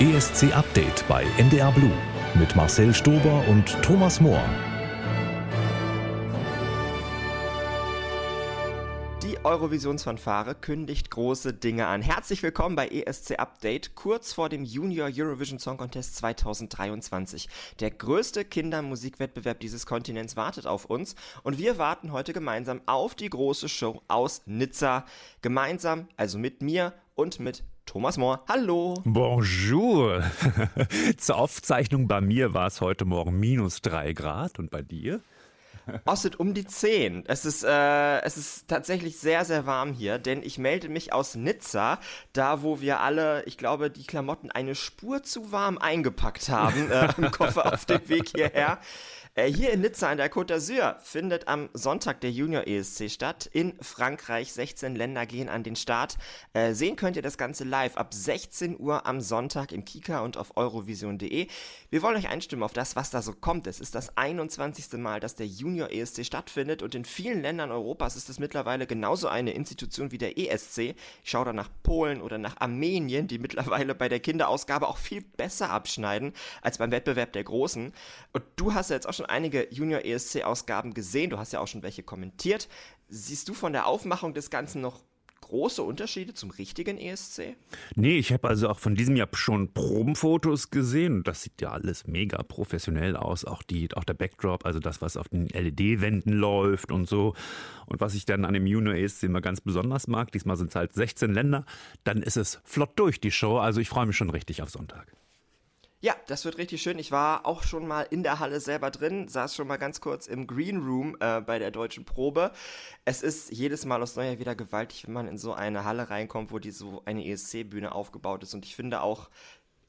ESC Update bei NDR Blue mit Marcel Stober und Thomas Mohr. Die Eurovisionsfanfare kündigt große Dinge an. Herzlich willkommen bei ESC Update, kurz vor dem Junior Eurovision Song Contest 2023. Der größte Kindermusikwettbewerb dieses Kontinents wartet auf uns und wir warten heute gemeinsam auf die große Show aus Nizza. Gemeinsam, also mit mir und mit Thomas Mohr. Hallo. Bonjour. Zur Aufzeichnung bei mir war es heute Morgen minus drei Grad und bei dir? Osset um die 10. Es ist, äh, es ist tatsächlich sehr, sehr warm hier, denn ich melde mich aus Nizza, da wo wir alle, ich glaube, die Klamotten eine Spur zu warm eingepackt haben äh, im Koffer auf dem Weg hierher. Äh, hier in Nizza an der Côte d'Azur findet am Sonntag der Junior ESC statt. In Frankreich 16 Länder gehen an den Start. Äh, sehen könnt ihr das Ganze live ab 16 Uhr am Sonntag im Kika und auf eurovision.de. Wir wollen euch einstimmen auf das, was da so kommt. Es ist das 21. Mal, dass der Junior ESC stattfindet und in vielen Ländern Europas ist es mittlerweile genauso eine Institution wie der ESC. Ich schaue da nach Polen oder nach Armenien, die mittlerweile bei der Kinderausgabe auch viel besser abschneiden als beim Wettbewerb der Großen. Und du hast ja jetzt auch schon schon einige Junior ESC-Ausgaben gesehen, du hast ja auch schon welche kommentiert. Siehst du von der Aufmachung des Ganzen noch große Unterschiede zum richtigen ESC? Nee, ich habe also auch von diesem Jahr schon Probenfotos gesehen das sieht ja alles mega professionell aus. Auch, die, auch der Backdrop, also das, was auf den LED-Wänden läuft und so. Und was ich dann an dem Junior ESC immer ganz besonders mag, diesmal sind es halt 16 Länder, dann ist es flott durch die Show. Also ich freue mich schon richtig auf Sonntag. Ja, das wird richtig schön. Ich war auch schon mal in der Halle selber drin, saß schon mal ganz kurz im Green Room äh, bei der deutschen Probe. Es ist jedes Mal aus Neujahr wieder gewaltig, wenn man in so eine Halle reinkommt, wo die so eine ESC-Bühne aufgebaut ist. Und ich finde auch,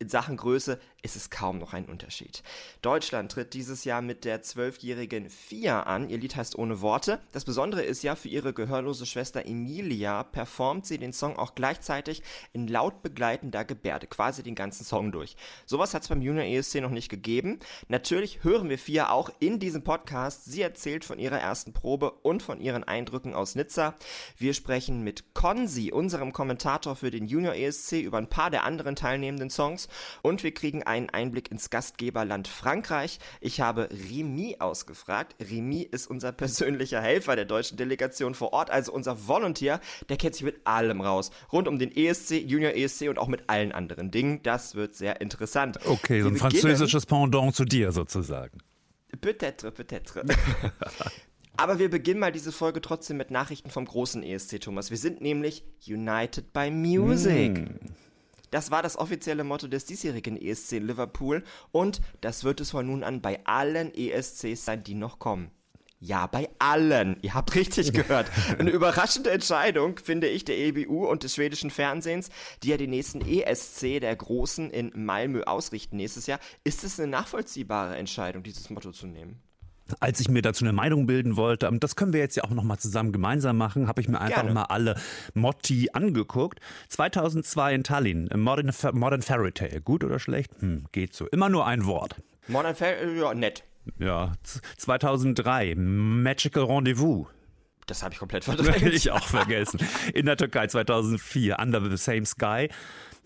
in Sachen Größe ist es kaum noch ein Unterschied. Deutschland tritt dieses Jahr mit der zwölfjährigen Fia an. Ihr Lied heißt Ohne Worte. Das Besondere ist ja, für ihre gehörlose Schwester Emilia performt sie den Song auch gleichzeitig in laut begleitender Gebärde, quasi den ganzen Song durch. Sowas hat es beim Junior ESC noch nicht gegeben. Natürlich hören wir Fia auch in diesem Podcast. Sie erzählt von ihrer ersten Probe und von ihren Eindrücken aus Nizza. Wir sprechen mit Konzi, unserem Kommentator für den Junior ESC, über ein paar der anderen teilnehmenden Songs und wir kriegen einen Einblick ins Gastgeberland Frankreich. Ich habe Remy ausgefragt. Remy ist unser persönlicher Helfer der deutschen Delegation vor Ort, also unser Volunteer. Der kennt sich mit allem raus. Rund um den ESC, Junior ESC und auch mit allen anderen Dingen. Das wird sehr interessant. Okay, so ein französisches Pendant zu dir sozusagen. Peut-être, peut-être. Aber wir beginnen mal diese Folge trotzdem mit Nachrichten vom großen ESC, Thomas. Wir sind nämlich United by Music. Mm. Das war das offizielle Motto des diesjährigen ESC in Liverpool und das wird es von nun an bei allen ESCs sein, die noch kommen. Ja, bei allen. Ihr habt richtig gehört. Eine überraschende Entscheidung, finde ich, der EBU und des schwedischen Fernsehens, die ja den nächsten ESC der Großen in Malmö ausrichten nächstes Jahr. Ist es eine nachvollziehbare Entscheidung, dieses Motto zu nehmen? Als ich mir dazu eine Meinung bilden wollte, und das können wir jetzt ja auch nochmal zusammen gemeinsam machen, habe ich mir einfach Gerne. mal alle Motti angeguckt. 2002 in Tallinn, Modern, Modern Fairy Tale. Gut oder schlecht? Hm, geht so. Immer nur ein Wort. Modern Fairy, ja, nett. Ja, 2003, Magical Rendezvous. Das habe ich komplett verdrängt. Ich auch vergessen. In der Türkei 2004, Under the Same Sky.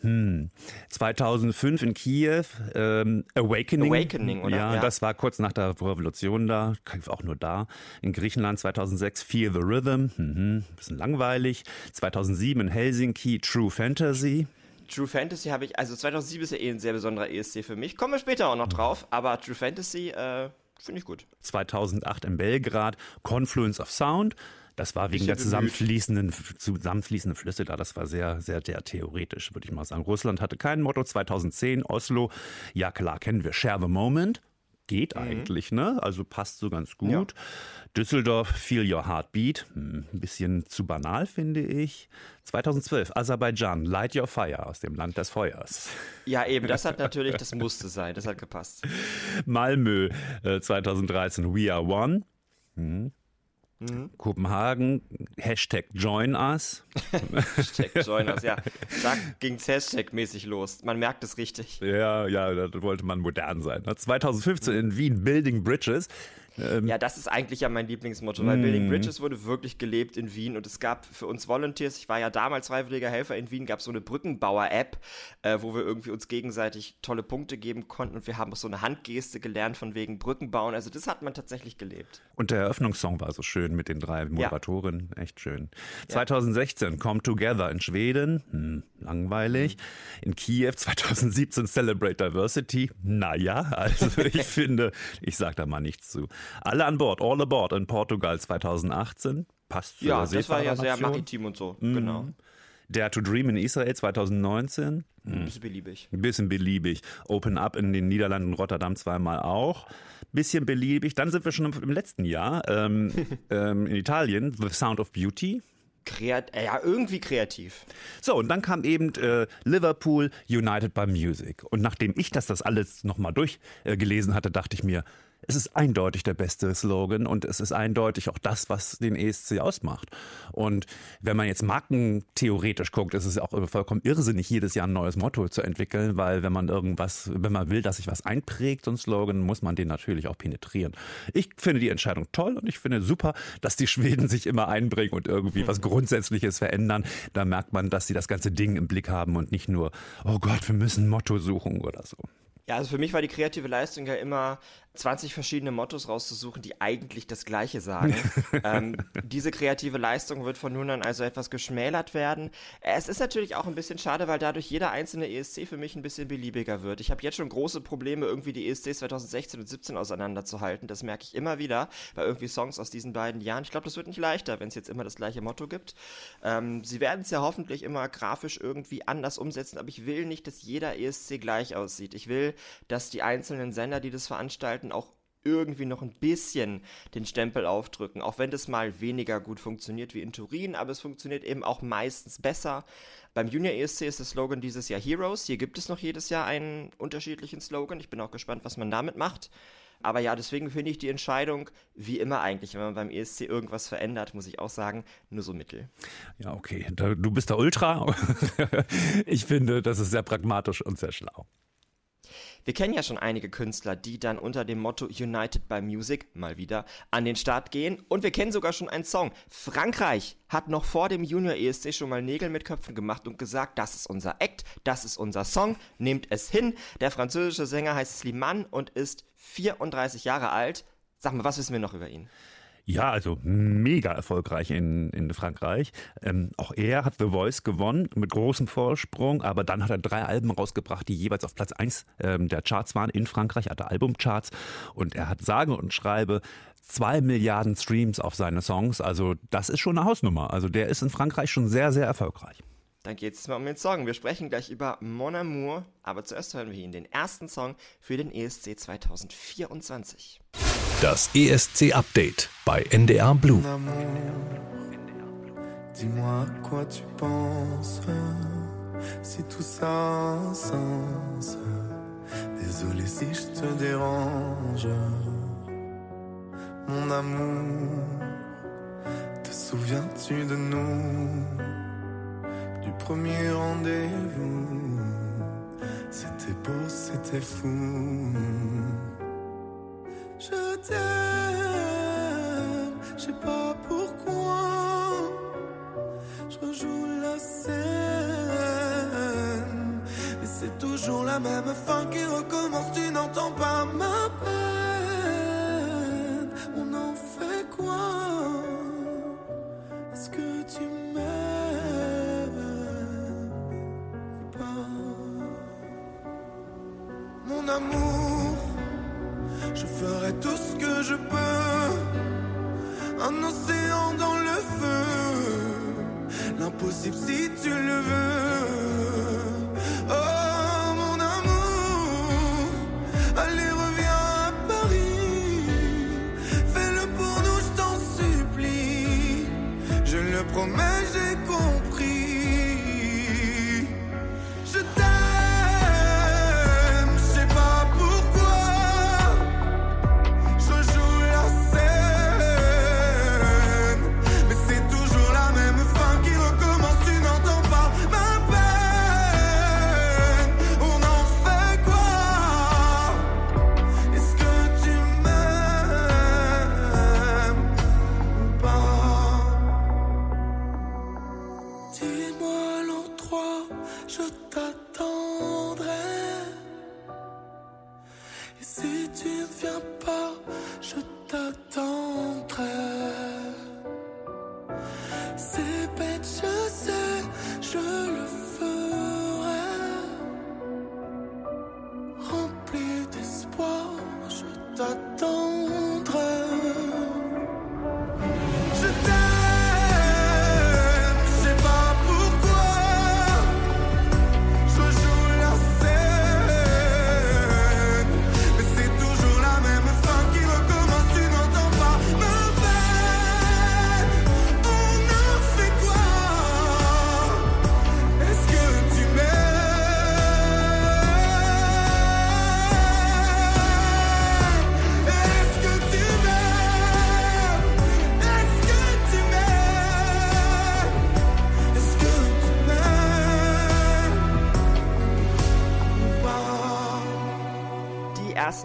Hm. 2005 in Kiew, ähm, Awakening. Awakening, oder? Ja, ja, das war kurz nach der Revolution da, auch nur da. In Griechenland 2006 Fear the Rhythm, mhm. bisschen langweilig. 2007 in Helsinki True Fantasy. True Fantasy habe ich, also 2007 ist ja eh ein sehr besonderer ESC für mich. Kommen wir später auch noch drauf, aber True Fantasy, äh, finde ich gut. 2008 in Belgrad Confluence of Sound. Das war wegen der zusammenfließenden, zusammenfließenden Flüsse da. Das war sehr, sehr, sehr theoretisch, würde ich mal sagen. Russland hatte kein Motto. 2010 Oslo. Ja, klar, kennen wir. Share the Moment. Geht mhm. eigentlich, ne? Also passt so ganz gut. Ja. Düsseldorf, Feel Your Heartbeat. Hm, ein bisschen zu banal, finde ich. 2012, Aserbaidschan, Light Your Fire aus dem Land des Feuers. Ja, eben, das hat natürlich, das musste sein, das hat gepasst. Malmö, äh, 2013, We Are One. Hm. Mhm. Kopenhagen, Hashtag Join Us. Hashtag Join Us, ja. Da ging es Hashtag-mäßig los. Man merkt es richtig. Ja, ja, da wollte man modern sein. 2015 ne? in Wien, Building Bridges. Ähm, ja, das ist eigentlich ja mein Lieblingsmotto, weil Building mhm. Bridges wurde wirklich gelebt in Wien und es gab für uns Volunteers, ich war ja damals freiwilliger Helfer in Wien, gab es so eine Brückenbauer-App, äh, wo wir irgendwie uns gegenseitig tolle Punkte geben konnten und wir haben auch so eine Handgeste gelernt von wegen Brückenbauen. Also das hat man tatsächlich gelebt. Und der Eröffnungssong war so schön mit den drei Moderatorinnen, ja. echt schön. Ja. 2016 Come Together in Schweden, hm, langweilig. Mhm. In Kiew 2017 Celebrate Diversity, naja, also ich finde, ich sag da mal nichts zu. Alle an Bord, all aboard in Portugal 2018, passt zu Ja, das war ja sehr maritim und so, mhm. genau. Dare to Dream in Israel 2019. Ein bisschen beliebig. Ein bisschen beliebig. Open Up in den Niederlanden, Rotterdam zweimal auch. Bisschen beliebig. Dann sind wir schon im letzten Jahr ähm, ähm, in Italien. The Sound of Beauty. Kreat ja, irgendwie kreativ. So, und dann kam eben äh, Liverpool United by Music. Und nachdem ich das, das alles nochmal durchgelesen äh, hatte, dachte ich mir, es ist eindeutig der beste Slogan und es ist eindeutig auch das, was den ESC ausmacht. Und wenn man jetzt markentheoretisch guckt, ist es auch vollkommen irrsinnig, jedes Jahr ein neues Motto zu entwickeln, weil wenn man irgendwas, wenn man will, dass sich was einprägt, so ein Slogan, muss man den natürlich auch penetrieren. Ich finde die Entscheidung toll und ich finde super, dass die Schweden sich immer einbringen und irgendwie was Grundsätzliches verändern. Da merkt man, dass sie das ganze Ding im Blick haben und nicht nur, oh Gott, wir müssen ein Motto suchen oder so. Ja, also für mich war die kreative Leistung ja immer 20 verschiedene Mottos rauszusuchen, die eigentlich das Gleiche sagen. ähm, diese kreative Leistung wird von nun an also etwas geschmälert werden. Es ist natürlich auch ein bisschen schade, weil dadurch jeder einzelne ESC für mich ein bisschen beliebiger wird. Ich habe jetzt schon große Probleme, irgendwie die ESCs 2016 und 17 auseinanderzuhalten. Das merke ich immer wieder bei irgendwie Songs aus diesen beiden Jahren. Ich glaube, das wird nicht leichter, wenn es jetzt immer das gleiche Motto gibt. Ähm, sie werden es ja hoffentlich immer grafisch irgendwie anders umsetzen, aber ich will nicht, dass jeder ESC gleich aussieht. Ich will, dass die einzelnen Sender, die das veranstalten, Leuten auch irgendwie noch ein bisschen den Stempel aufdrücken, auch wenn das mal weniger gut funktioniert wie in Turin, aber es funktioniert eben auch meistens besser. Beim Junior ESC ist der Slogan dieses Jahr Heroes. Hier gibt es noch jedes Jahr einen unterschiedlichen Slogan. Ich bin auch gespannt, was man damit macht. Aber ja, deswegen finde ich die Entscheidung, wie immer eigentlich, wenn man beim ESC irgendwas verändert, muss ich auch sagen, nur so mittel. Ja, okay. Du bist der Ultra. ich finde, das ist sehr pragmatisch und sehr schlau. Wir kennen ja schon einige Künstler, die dann unter dem Motto United by Music mal wieder an den Start gehen. Und wir kennen sogar schon einen Song. Frankreich hat noch vor dem Junior ESC schon mal Nägel mit Köpfen gemacht und gesagt, das ist unser Act, das ist unser Song, nehmt es hin. Der französische Sänger heißt Slimane und ist 34 Jahre alt. Sag mal, was wissen wir noch über ihn? Ja, also mega erfolgreich in, in Frankreich. Ähm, auch er hat The Voice gewonnen mit großem Vorsprung, aber dann hat er drei Alben rausgebracht, die jeweils auf Platz 1 ähm, der Charts waren in Frankreich, hatte Albumcharts und er hat sage und schreibe zwei Milliarden Streams auf seine Songs. Also das ist schon eine Hausnummer. Also der ist in Frankreich schon sehr, sehr erfolgreich. Dann geht es mal um den Song. Wir sprechen gleich über Mon Amour, aber zuerst hören wir ihn den ersten Song für den ESC 2024. Das ESC-Update bei NDR Blue. Dis-moi à quoi tu penses, si tout ça a un sens. Désolé si je te dérange, mon amour. Te souviens-tu de nous, du premier rendez-vous? C'était beau, c'était fou. Je t'aime, je sais pas pourquoi. Je rejoue la scène, mais c'est toujours la même fin qui recommence. Tu n'entends pas ma peine. On en fait quoi? Est-ce que tu Mon amour. Je ferai tout ce que je peux. Un océan dans le feu. L'impossible si tu le veux.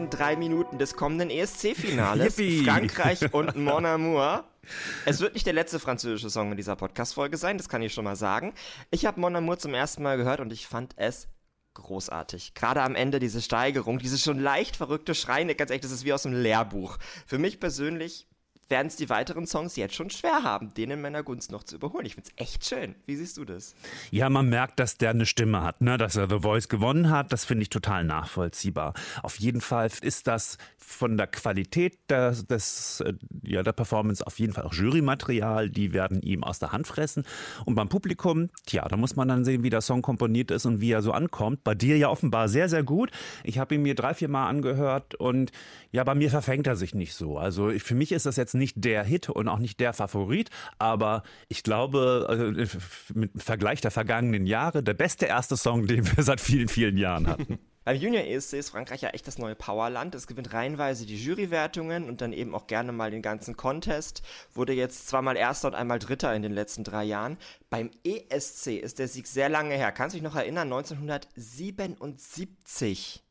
Ersten drei Minuten des kommenden ESC-Finales. Frankreich und Mon Amour. Es wird nicht der letzte französische Song in dieser Podcast-Folge sein, das kann ich schon mal sagen. Ich habe Mon Amour zum ersten Mal gehört und ich fand es großartig. Gerade am Ende diese Steigerung, diese schon leicht verrückte Schreine, ganz ehrlich, das ist wie aus einem Lehrbuch. Für mich persönlich werden es die weiteren Songs jetzt schon schwer haben, den in meiner Gunst noch zu überholen. Ich finde es echt schön. Wie siehst du das? Ja, man merkt, dass der eine Stimme hat, ne? dass er The Voice gewonnen hat. Das finde ich total nachvollziehbar. Auf jeden Fall ist das von der Qualität des, des, äh, ja, der Performance auf jeden Fall auch Jurymaterial. Die werden ihm aus der Hand fressen. Und beim Publikum, tja, da muss man dann sehen, wie der Song komponiert ist und wie er so ankommt. Bei dir ja offenbar sehr, sehr gut. Ich habe ihn mir drei, vier Mal angehört und ja, bei mir verfängt er sich nicht so. Also für mich ist das jetzt nicht der Hit und auch nicht der Favorit, aber ich glaube, äh, mit Vergleich der vergangenen Jahre, der beste erste Song, den wir seit vielen, vielen Jahren hatten. Beim Junior ESC ist Frankreich ja echt das neue Powerland. Es gewinnt reihenweise die Jurywertungen und dann eben auch gerne mal den ganzen Contest. Wurde jetzt zweimal Erster und einmal Dritter in den letzten drei Jahren. Beim ESC ist der Sieg sehr lange her. Kannst du dich noch erinnern? 1977.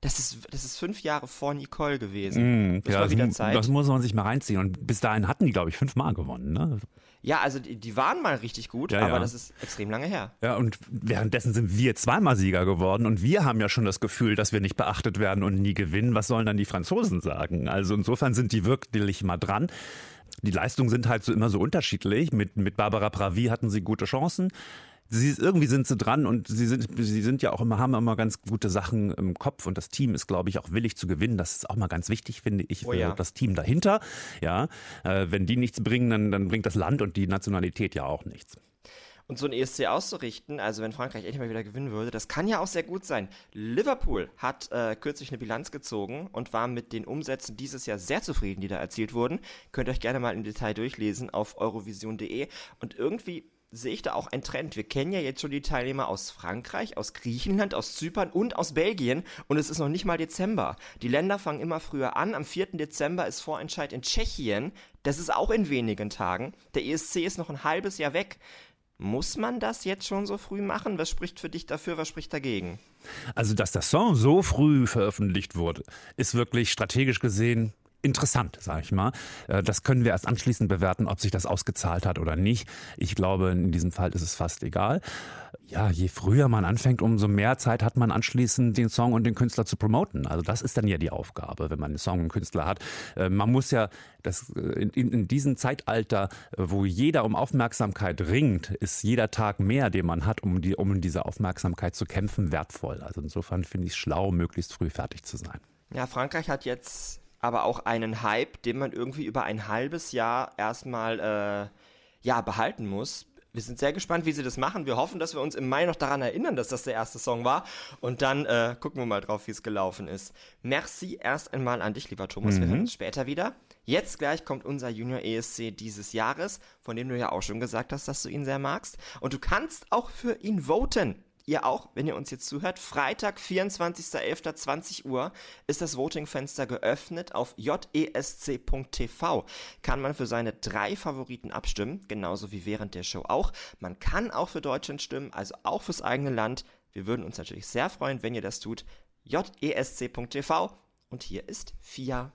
Das ist, das ist fünf Jahre vor Nicole gewesen. Mm, das ja, war wieder Zeit. Das muss man sich mal reinziehen. Und bis dahin hatten die, glaube ich, fünfmal gewonnen. Ne? Ja, also die, die, waren mal richtig gut, ja, aber ja. das ist extrem lange her. Ja, und währenddessen sind wir zweimal Sieger geworden und wir haben ja schon das Gefühl, dass wir nicht beachtet werden und nie gewinnen. Was sollen dann die Franzosen sagen? Also insofern sind die wirklich mal dran. Die Leistungen sind halt so immer so unterschiedlich. Mit, mit Barbara Pravi hatten sie gute Chancen sie, irgendwie sind sie dran und sie sind, sie sind ja auch immer, haben immer ganz gute Sachen im Kopf und das Team ist, glaube ich, auch willig zu gewinnen. Das ist auch mal ganz wichtig, finde ich, für oh ja. das Team dahinter. Ja, äh, wenn die nichts bringen, dann, dann bringt das Land und die Nationalität ja auch nichts. Und so ein ESC auszurichten, also wenn Frankreich endlich mal wieder gewinnen würde, das kann ja auch sehr gut sein. Liverpool hat äh, kürzlich eine Bilanz gezogen und war mit den Umsätzen dieses Jahr sehr zufrieden, die da erzielt wurden. Könnt ihr euch gerne mal im Detail durchlesen auf eurovision.de. Und irgendwie sehe ich da auch einen Trend. Wir kennen ja jetzt schon die Teilnehmer aus Frankreich, aus Griechenland, aus Zypern und aus Belgien und es ist noch nicht mal Dezember. Die Länder fangen immer früher an. Am 4. Dezember ist Vorentscheid in Tschechien. Das ist auch in wenigen Tagen. Der ESC ist noch ein halbes Jahr weg. Muss man das jetzt schon so früh machen? Was spricht für dich dafür, was spricht dagegen? Also, dass der Song so früh veröffentlicht wurde, ist wirklich strategisch gesehen interessant, sage ich mal. Äh, das können wir erst anschließend bewerten, ob sich das ausgezahlt hat oder nicht. Ich glaube, in diesem Fall ist es fast egal. Ja, je früher man anfängt, umso mehr Zeit hat man anschließend den Song und den Künstler zu promoten. Also das ist dann ja die Aufgabe, wenn man einen Song und einen Künstler hat. Äh, man muss ja das äh, in, in diesem Zeitalter, wo jeder um Aufmerksamkeit ringt, ist jeder Tag mehr, den man hat, um die um diese Aufmerksamkeit zu kämpfen, wertvoll. Also insofern finde ich es schlau, möglichst früh fertig zu sein. Ja, Frankreich hat jetzt aber auch einen Hype, den man irgendwie über ein halbes Jahr erstmal äh, ja, behalten muss. Wir sind sehr gespannt, wie sie das machen. Wir hoffen, dass wir uns im Mai noch daran erinnern, dass das der erste Song war. Und dann äh, gucken wir mal drauf, wie es gelaufen ist. Merci erst einmal an dich, lieber Thomas. Mhm. Wir hören uns später wieder. Jetzt gleich kommt unser Junior ESC dieses Jahres, von dem du ja auch schon gesagt hast, dass du ihn sehr magst. Und du kannst auch für ihn voten ihr auch, wenn ihr uns jetzt zuhört, Freitag, 24.11.20 Uhr ist das Voting-Fenster geöffnet. Auf jesc.tv kann man für seine drei Favoriten abstimmen, genauso wie während der Show auch. Man kann auch für Deutschland stimmen, also auch fürs eigene Land. Wir würden uns natürlich sehr freuen, wenn ihr das tut. jesc.tv und hier ist FIA.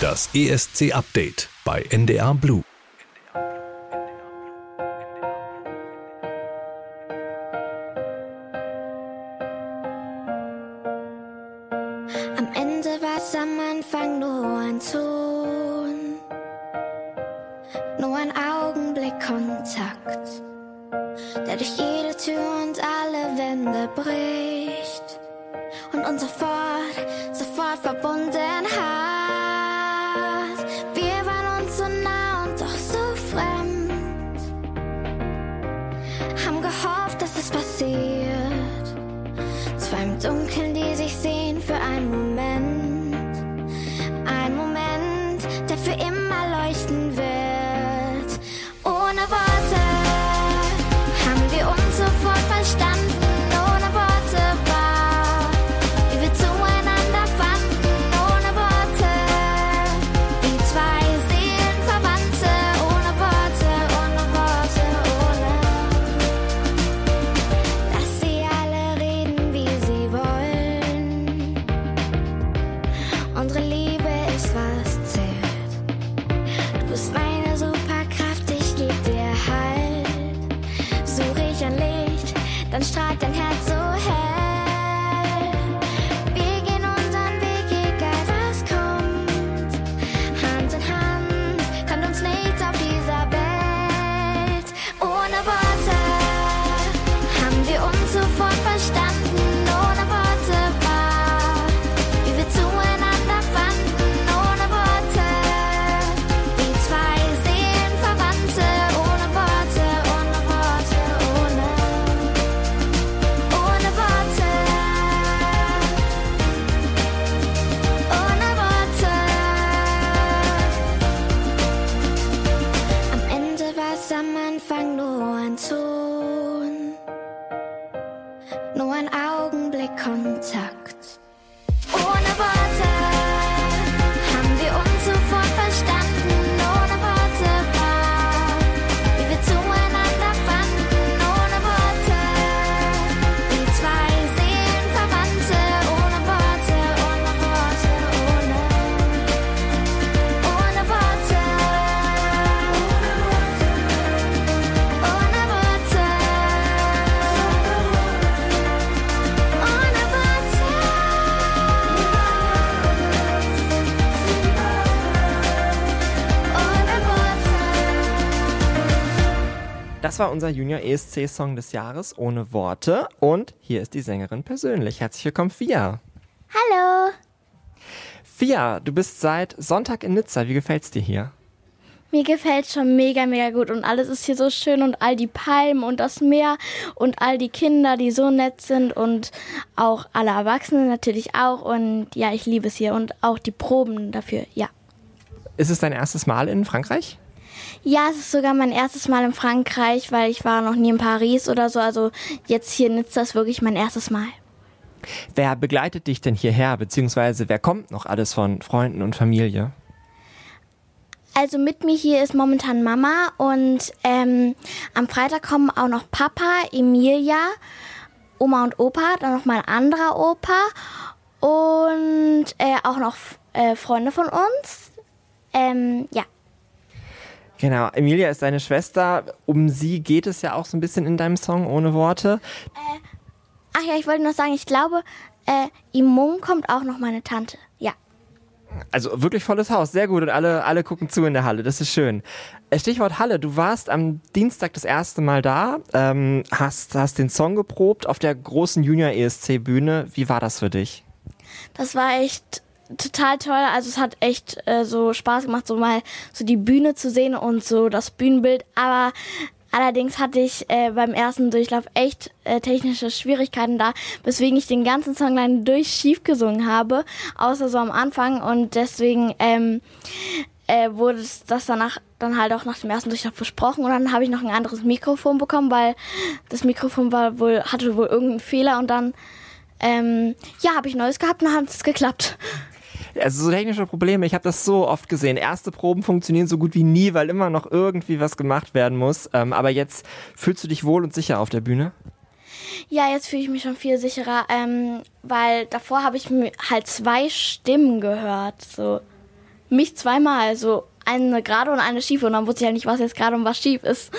Das ESC-Update bei NDR Blue. Das war unser Junior ESC Song des Jahres ohne Worte und hier ist die Sängerin persönlich. Herzlich willkommen, Fia. Hallo. Fia, du bist seit Sonntag in Nizza. Wie gefällt's dir hier? Mir gefällt schon mega, mega gut und alles ist hier so schön und all die Palmen und das Meer und all die Kinder, die so nett sind und auch alle Erwachsenen natürlich auch und ja, ich liebe es hier und auch die Proben dafür, ja. Ist es dein erstes Mal in Frankreich? Ja, es ist sogar mein erstes Mal in Frankreich, weil ich war noch nie in Paris oder so, also jetzt hier in Nizza ist wirklich mein erstes Mal. Wer begleitet dich denn hierher, beziehungsweise wer kommt noch alles von Freunden und Familie? Also mit mir hier ist momentan Mama und ähm, am Freitag kommen auch noch Papa, Emilia, Oma und Opa, dann noch mein anderer Opa und äh, auch noch äh, Freunde von uns. Ähm, ja. Genau, Emilia ist deine Schwester. Um sie geht es ja auch so ein bisschen in deinem Song ohne Worte. Äh, ach ja, ich wollte noch sagen, ich glaube, äh, Imung kommt auch noch meine Tante. Ja. Also wirklich volles Haus, sehr gut und alle, alle gucken zu in der Halle, das ist schön. Äh, Stichwort Halle, du warst am Dienstag das erste Mal da, ähm, hast, hast den Song geprobt auf der großen Junior ESC Bühne. Wie war das für dich? Das war echt total toll. Also es hat echt äh, so Spaß gemacht, so mal so die Bühne zu sehen und so das Bühnenbild. Aber Allerdings hatte ich äh, beim ersten Durchlauf echt äh, technische Schwierigkeiten da, weswegen ich den ganzen Song lang durch schief gesungen habe, außer so am Anfang. Und deswegen ähm, äh, wurde das danach dann halt auch nach dem ersten Durchlauf besprochen. Und dann habe ich noch ein anderes Mikrofon bekommen, weil das Mikrofon war wohl, hatte wohl irgendeinen Fehler. Und dann ähm, ja, habe ich Neues gehabt und dann hat es geklappt. Also so technische Probleme, ich habe das so oft gesehen. Erste Proben funktionieren so gut wie nie, weil immer noch irgendwie was gemacht werden muss. Ähm, aber jetzt fühlst du dich wohl und sicher auf der Bühne? Ja, jetzt fühle ich mich schon viel sicherer, ähm, weil davor habe ich halt zwei Stimmen gehört. So mich zweimal, so eine gerade und eine schief und dann wusste ich halt nicht, was jetzt gerade und was schief ist.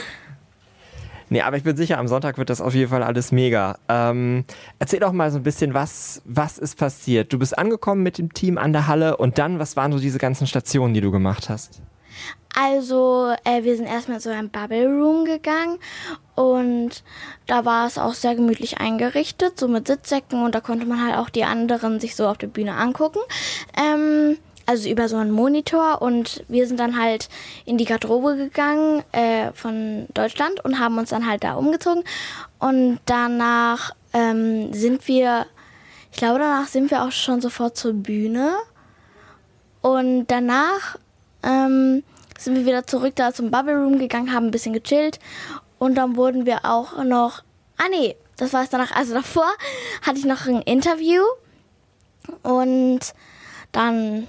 Nee, aber ich bin sicher, am Sonntag wird das auf jeden Fall alles mega. Ähm, erzähl doch mal so ein bisschen, was, was ist passiert? Du bist angekommen mit dem Team an der Halle und dann, was waren so diese ganzen Stationen, die du gemacht hast? Also, äh, wir sind erstmal so ein Bubble Room gegangen und da war es auch sehr gemütlich eingerichtet, so mit Sitzsäcken und da konnte man halt auch die anderen sich so auf der Bühne angucken. Ähm, also über so einen Monitor und wir sind dann halt in die Garderobe gegangen äh, von Deutschland und haben uns dann halt da umgezogen. Und danach ähm, sind wir, ich glaube danach sind wir auch schon sofort zur Bühne. Und danach ähm, sind wir wieder zurück da zum Bubble Room gegangen, haben ein bisschen gechillt. Und dann wurden wir auch noch, ah nee, das war es danach, also davor hatte ich noch ein Interview. Und dann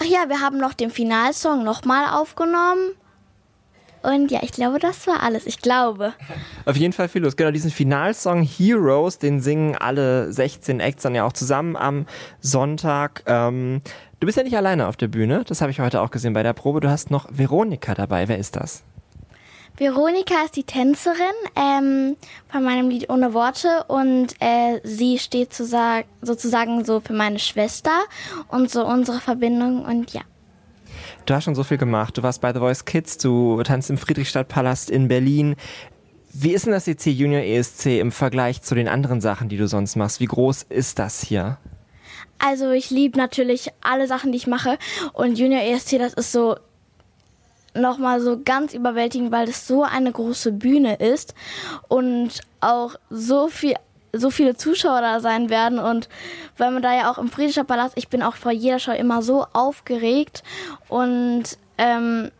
Ach ja, wir haben noch den Finalsong nochmal aufgenommen. Und ja, ich glaube, das war alles. Ich glaube. Auf jeden Fall viel los. Genau, diesen Finalsong Heroes, den singen alle 16 Acts dann ja auch zusammen am Sonntag. Ähm, du bist ja nicht alleine auf der Bühne. Das habe ich heute auch gesehen bei der Probe. Du hast noch Veronika dabei. Wer ist das? Veronika ist die Tänzerin ähm, von meinem Lied Ohne Worte und äh, sie steht sozusagen so für meine Schwester und so unsere Verbindung und ja. Du hast schon so viel gemacht. Du warst bei The Voice Kids, du tanzt im Friedrichstadtpalast in Berlin. Wie ist denn das EC Junior ESC im Vergleich zu den anderen Sachen, die du sonst machst? Wie groß ist das hier? Also ich liebe natürlich alle Sachen, die ich mache und Junior ESC, das ist so nochmal so ganz überwältigend, weil es so eine große Bühne ist und auch so viel so viele Zuschauer da sein werden und weil man da ja auch im Friedricher Palast, ich bin auch vor jeder Show immer so aufgeregt und ähm,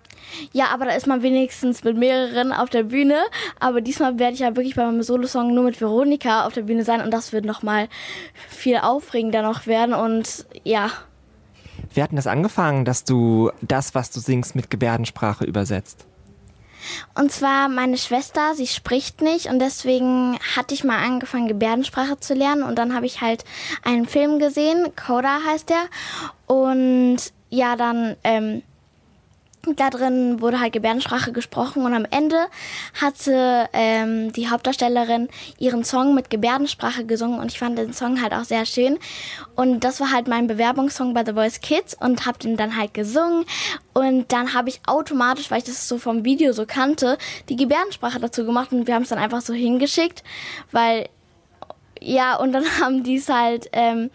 ja, aber da ist man wenigstens mit mehreren auf der Bühne. Aber diesmal werde ich ja wirklich bei meinem Solosong nur mit Veronika auf der Bühne sein und das wird nochmal viel aufregender noch werden und ja. Wie hat denn das angefangen, dass du das, was du singst, mit Gebärdensprache übersetzt? Und zwar meine Schwester, sie spricht nicht und deswegen hatte ich mal angefangen, Gebärdensprache zu lernen und dann habe ich halt einen Film gesehen, Coda heißt der. Und ja, dann ähm, da drin wurde halt Gebärdensprache gesprochen und am Ende hatte ähm, die Hauptdarstellerin ihren Song mit Gebärdensprache gesungen und ich fand den Song halt auch sehr schön. Und das war halt mein Bewerbungssong bei The Voice Kids und habe den dann halt gesungen. Und dann habe ich automatisch, weil ich das so vom Video so kannte, die Gebärdensprache dazu gemacht und wir haben es dann einfach so hingeschickt, weil ja und dann haben die es halt ähm,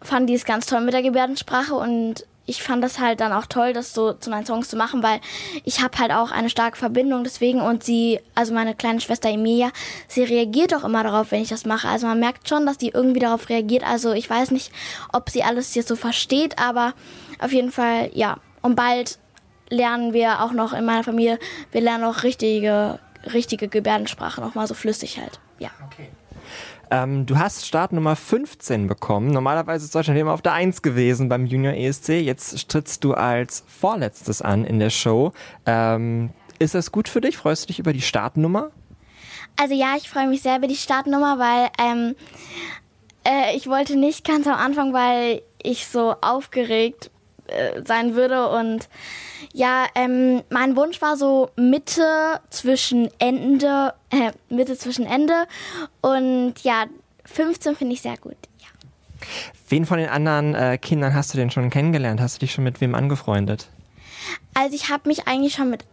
fanden die es ganz toll mit der Gebärdensprache und ich fand das halt dann auch toll, das so zu meinen Songs zu machen, weil ich habe halt auch eine starke Verbindung deswegen und sie, also meine kleine Schwester Emilia, sie reagiert auch immer darauf, wenn ich das mache. Also man merkt schon, dass die irgendwie darauf reagiert. Also ich weiß nicht, ob sie alles jetzt so versteht, aber auf jeden Fall, ja. Und bald lernen wir auch noch in meiner Familie, wir lernen auch richtige, richtige Gebärdensprache, nochmal so flüssig halt. Ja. Okay. Ähm, du hast Startnummer 15 bekommen. Normalerweise ist Deutschland immer auf der 1 gewesen beim Junior ESC. Jetzt trittst du als Vorletztes an in der Show. Ähm, ist das gut für dich? Freust du dich über die Startnummer? Also ja, ich freue mich sehr über die Startnummer, weil ähm, äh, ich wollte nicht ganz am Anfang, weil ich so aufgeregt äh, sein würde und ja, ähm, mein Wunsch war so Mitte zwischen Ende, äh, Mitte zwischen Ende und ja, 15 finde ich sehr gut. Ja. Wen von den anderen äh, Kindern hast du denn schon kennengelernt? Hast du dich schon mit wem angefreundet? Also ich habe mich eigentlich schon mit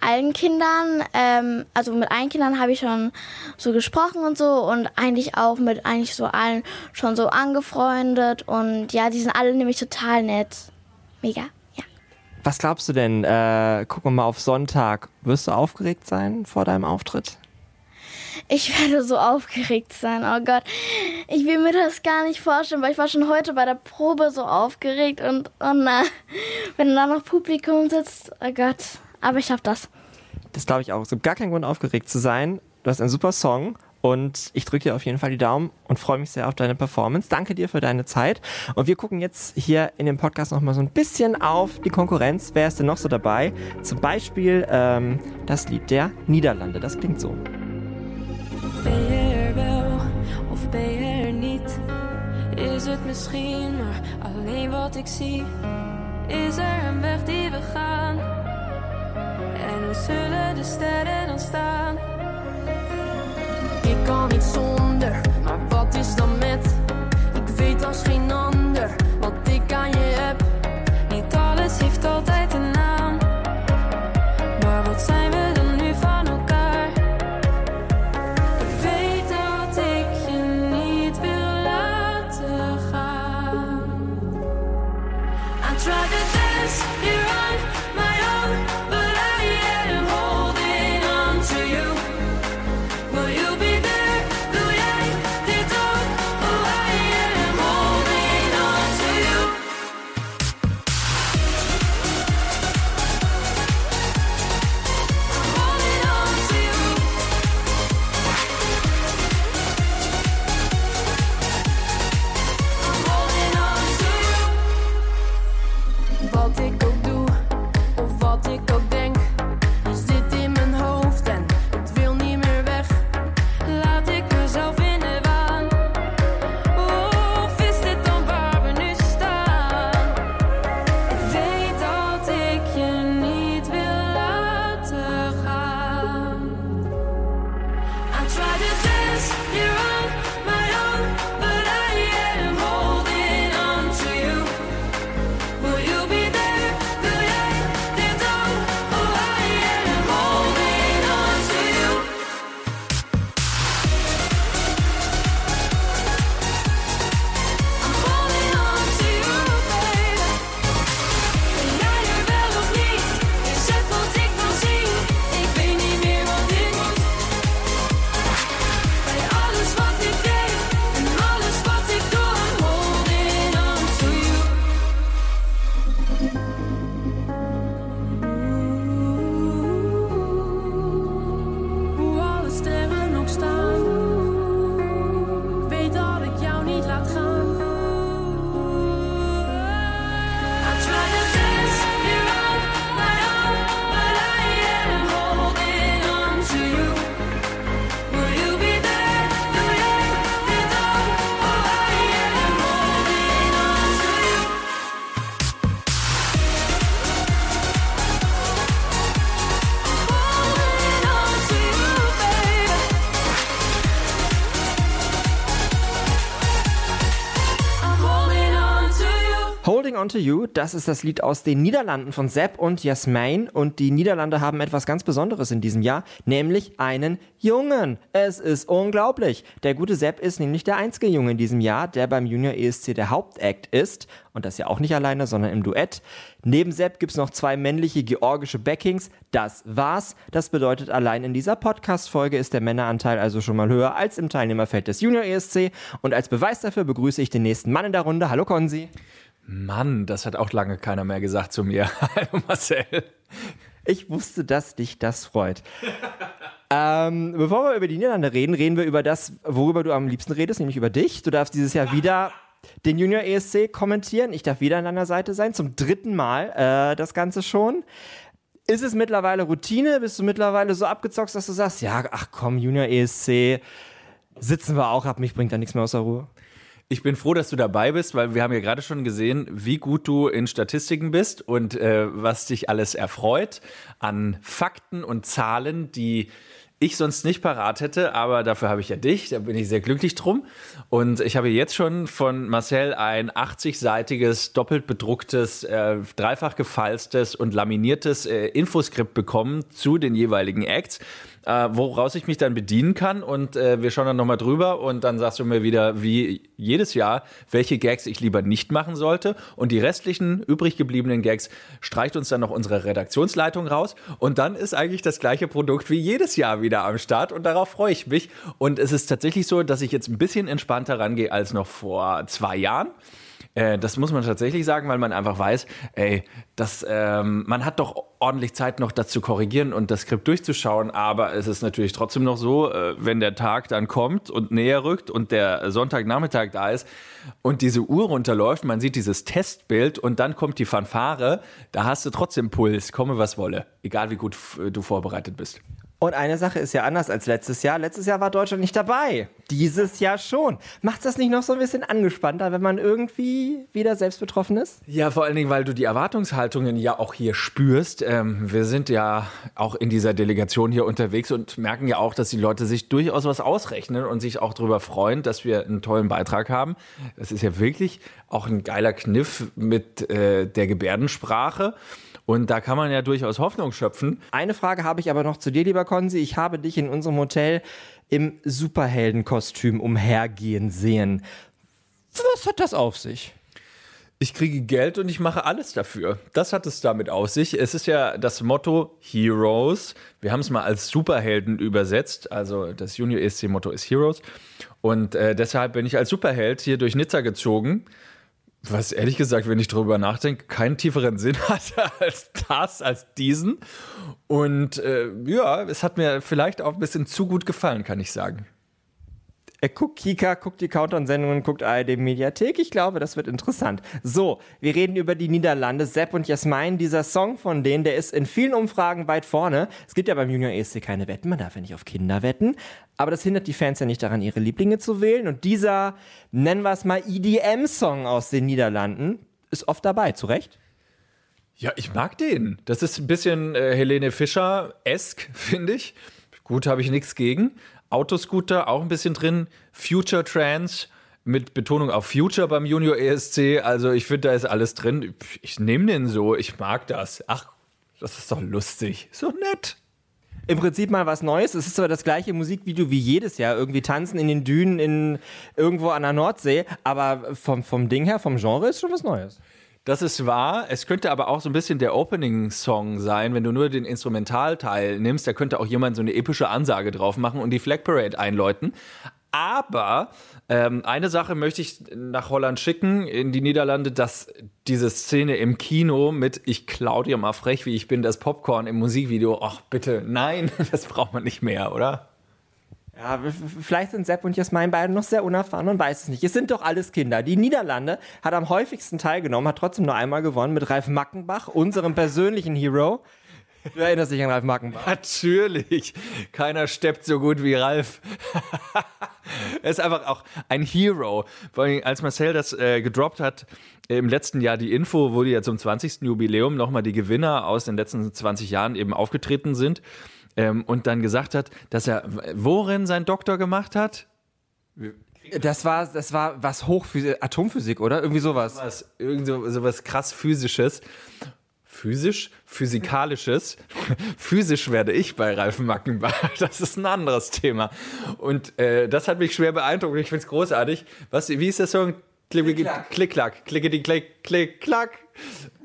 allen Kindern, ähm, also mit allen Kindern habe ich schon so gesprochen und so und eigentlich auch mit eigentlich so allen schon so angefreundet und ja, die sind alle nämlich total nett. Mega. Was glaubst du denn? Äh, gucken wir mal auf Sonntag. Wirst du aufgeregt sein vor deinem Auftritt? Ich werde so aufgeregt sein. Oh Gott. Ich will mir das gar nicht vorstellen, weil ich war schon heute bei der Probe so aufgeregt und oh na, wenn da noch Publikum sitzt, oh Gott. Aber ich hab das. Das glaube ich auch. Es gibt gar keinen Grund aufgeregt zu sein. Du hast einen super Song und ich drücke dir auf jeden Fall die Daumen und freue mich sehr auf deine Performance. Danke dir für deine Zeit. Und wir gucken jetzt hier in dem Podcast nochmal so ein bisschen auf die Konkurrenz. Wer ist denn noch so dabei? Zum Beispiel ähm, das Lied der Niederlande. Das klingt so. Ben wel of ben er niet? Is het misschien maar alleen wat ik zie? Is er een weg die we gaan? En hoe zullen de sterren dan staan? Ik kan niet zonder, maar wat is dan met? Ik weet als geen ander wat ik aan je heb. Niet alles heeft altijd To You, das ist das Lied aus den Niederlanden von Sepp und Jasmin. Und die Niederlande haben etwas ganz Besonderes in diesem Jahr, nämlich einen Jungen. Es ist unglaublich. Der gute Sepp ist nämlich der einzige Junge in diesem Jahr, der beim Junior ESC der Hauptakt ist. Und das ja auch nicht alleine, sondern im Duett. Neben Sepp gibt es noch zwei männliche georgische Backings. Das war's. Das bedeutet, allein in dieser Podcast-Folge ist der Männeranteil also schon mal höher als im Teilnehmerfeld des Junior ESC. Und als Beweis dafür begrüße ich den nächsten Mann in der Runde. Hallo Konzi. Mann, das hat auch lange keiner mehr gesagt zu mir. Hallo Marcel. Ich wusste, dass dich das freut. ähm, bevor wir über die Niederlande reden, reden wir über das, worüber du am liebsten redest, nämlich über dich. Du darfst dieses Jahr wieder den Junior ESC kommentieren. Ich darf wieder an deiner Seite sein, zum dritten Mal äh, das Ganze schon. Ist es mittlerweile Routine? Bist du mittlerweile so abgezockt, dass du sagst, ja, ach komm, Junior ESC, sitzen wir auch ab, mich bringt da nichts mehr aus der Ruhe? Ich bin froh, dass du dabei bist, weil wir haben ja gerade schon gesehen, wie gut du in Statistiken bist und äh, was dich alles erfreut an Fakten und Zahlen, die ich sonst nicht parat hätte, aber dafür habe ich ja dich, da bin ich sehr glücklich drum. Und ich habe jetzt schon von Marcel ein 80-seitiges, doppelt bedrucktes, äh, dreifach gefalztes und laminiertes äh, Infoskript bekommen zu den jeweiligen Acts äh, woraus ich mich dann bedienen kann. Und äh, wir schauen dann nochmal drüber und dann sagst du mir wieder, wie jedes Jahr, welche Gags ich lieber nicht machen sollte. Und die restlichen übrig gebliebenen Gags streicht uns dann noch unsere Redaktionsleitung raus. Und dann ist eigentlich das gleiche Produkt wie jedes Jahr wieder am Start. Und darauf freue ich mich. Und es ist tatsächlich so, dass ich jetzt ein bisschen entspannter rangehe als noch vor zwei Jahren. Äh, das muss man tatsächlich sagen, weil man einfach weiß, ey, das, ähm, man hat doch ordentlich Zeit noch das zu korrigieren und das Skript durchzuschauen, aber es ist natürlich trotzdem noch so, äh, wenn der Tag dann kommt und näher rückt und der Sonntagnachmittag da ist und diese Uhr runterläuft, man sieht dieses Testbild und dann kommt die Fanfare, da hast du trotzdem Puls, komme was wolle, egal wie gut du vorbereitet bist. Und eine Sache ist ja anders als letztes Jahr. Letztes Jahr war Deutschland nicht dabei. Dieses Jahr schon. Macht das nicht noch so ein bisschen angespannter, wenn man irgendwie wieder selbst betroffen ist? Ja, vor allen Dingen, weil du die Erwartungshaltungen ja auch hier spürst. Ähm, wir sind ja auch in dieser Delegation hier unterwegs und merken ja auch, dass die Leute sich durchaus was ausrechnen und sich auch darüber freuen, dass wir einen tollen Beitrag haben. Das ist ja wirklich auch ein geiler Kniff mit äh, der Gebärdensprache. Und da kann man ja durchaus Hoffnung schöpfen. Eine Frage habe ich aber noch zu dir, lieber Konzi. Ich habe dich in unserem Hotel im Superheldenkostüm umhergehen sehen. Was hat das auf sich? Ich kriege Geld und ich mache alles dafür. Das hat es damit aus sich. Es ist ja das Motto Heroes. Wir haben es mal als Superhelden übersetzt. Also das Junior ESC-Motto ist Heroes. Und äh, deshalb bin ich als Superheld hier durch Nizza gezogen was ehrlich gesagt, wenn ich darüber nachdenke, keinen tieferen Sinn hatte als das, als diesen. Und äh, ja, es hat mir vielleicht auch ein bisschen zu gut gefallen, kann ich sagen. Er guckt Kika, guckt die Countdown-Sendungen, guckt ARD Mediathek. Ich glaube, das wird interessant. So, wir reden über die Niederlande. Sepp und Jasmin, dieser Song von denen, der ist in vielen Umfragen weit vorne. Es gibt ja beim Junior ESC keine Wetten, man darf ja nicht auf Kinder wetten. Aber das hindert die Fans ja nicht daran, ihre Lieblinge zu wählen. Und dieser, nennen wir es mal, EDM-Song aus den Niederlanden ist oft dabei, zu Recht? Ja, ich mag den. Das ist ein bisschen äh, Helene Fischer-esk, finde ich. Gut, habe ich nichts gegen. Autoscooter auch ein bisschen drin, Future Trans mit Betonung auf Future beim Junior ESC. Also ich finde, da ist alles drin. Ich nehme den so, ich mag das. Ach, das ist doch lustig. So nett. Im Prinzip mal was Neues. Es ist zwar das gleiche Musikvideo wie jedes Jahr. Irgendwie tanzen in den Dünen in, irgendwo an der Nordsee. Aber vom, vom Ding her, vom Genre ist schon was Neues. Das ist wahr. Es könnte aber auch so ein bisschen der Opening-Song sein, wenn du nur den Instrumentalteil nimmst. Da könnte auch jemand so eine epische Ansage drauf machen und die Flag Parade einläuten. Aber ähm, eine Sache möchte ich nach Holland schicken, in die Niederlande, dass diese Szene im Kino mit Ich klau dir mal frech, wie ich bin, das Popcorn im Musikvideo, ach bitte, nein, das braucht man nicht mehr, oder? Ja, vielleicht sind Sepp und Jasmin beide noch sehr unerfahren und weiß es nicht. Es sind doch alles Kinder. Die Niederlande hat am häufigsten teilgenommen, hat trotzdem nur einmal gewonnen mit Ralf Mackenbach, unserem persönlichen Hero. Du erinnerst dich an Ralf Mackenbach. Natürlich. Keiner steppt so gut wie Ralf. er ist einfach auch ein Hero. Vor allem, als Marcel das äh, gedroppt hat, im letzten Jahr die Info, wo die ja zum 20. Jubiläum nochmal die Gewinner aus den letzten 20 Jahren eben aufgetreten sind ähm, und dann gesagt hat, dass er worin sein Doktor gemacht hat? Das war, das war was Hochphysik, Atomphysik, oder? Irgendwie sowas. Was, irgend so, so was krass physisches. Physisch, physikalisches. Physisch werde ich bei Ralf Mackenbach. Das ist ein anderes Thema. Und äh, das hat mich schwer beeindruckt. Ich finde es großartig. Was, wie ist der Song? Klick, klick, klack, klickety, klick, klick, klack.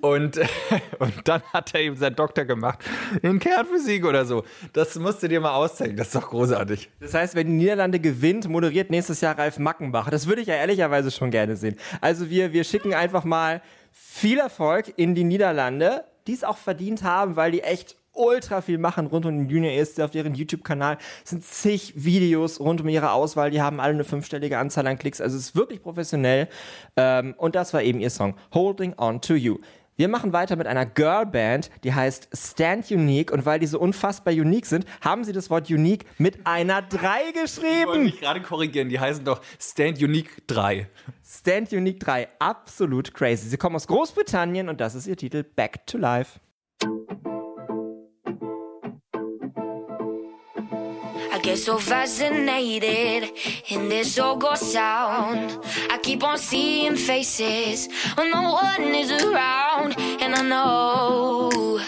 Und, und dann hat er eben seinen Doktor gemacht in Kernphysik oder so. Das musst du dir mal auszeigen. Das ist doch großartig. Das heißt, wenn die Niederlande gewinnt, moderiert nächstes Jahr Ralf Mackenbach. Das würde ich ja ehrlicherweise schon gerne sehen. Also wir, wir schicken einfach mal viel Erfolg in die Niederlande, die es auch verdient haben, weil die echt ultra viel machen rund um den Junior ESC auf deren YouTube-Kanal. Es sind zig Videos rund um ihre Auswahl. Die haben alle eine fünfstellige Anzahl an Klicks. Also es ist wirklich professionell. Ähm, und das war eben ihr Song Holding On To You. Wir machen weiter mit einer Girlband, die heißt Stand Unique. Und weil die so unfassbar unique sind, haben sie das Wort Unique mit einer 3 Ich wollte geschrieben. mich gerade korrigieren. Die heißen doch Stand Unique 3. Stand Unique 3. Absolut crazy. Sie kommen aus Großbritannien und das ist ihr Titel Back to Life. Get so fascinated in this go sound. I keep on seeing faces when no one is around, and I know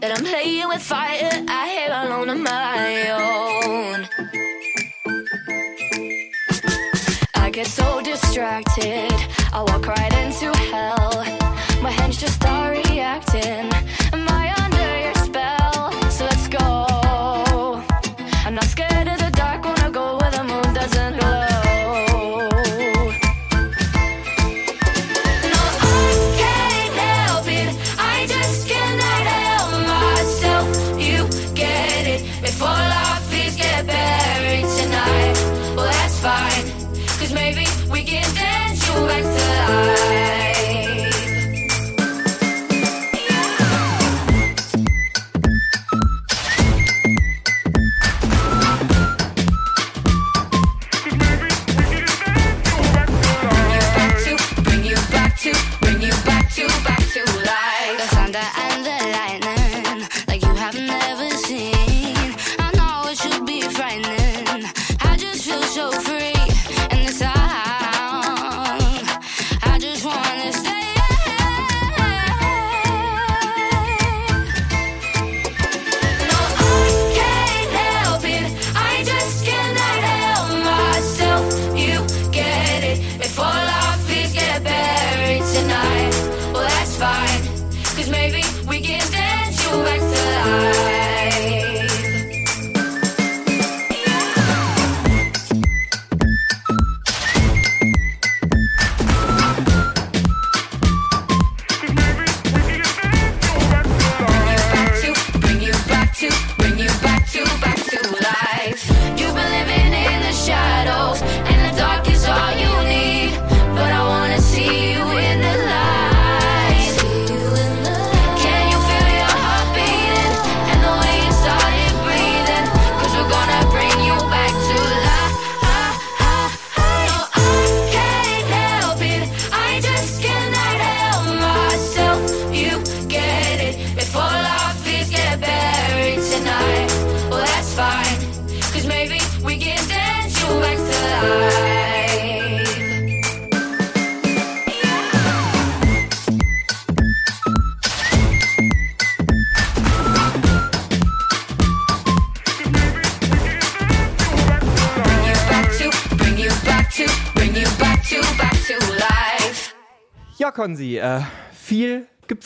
that I'm playing with fire. I hear alone on my own. I get so distracted, I walk right into hell. My hands just start reacting.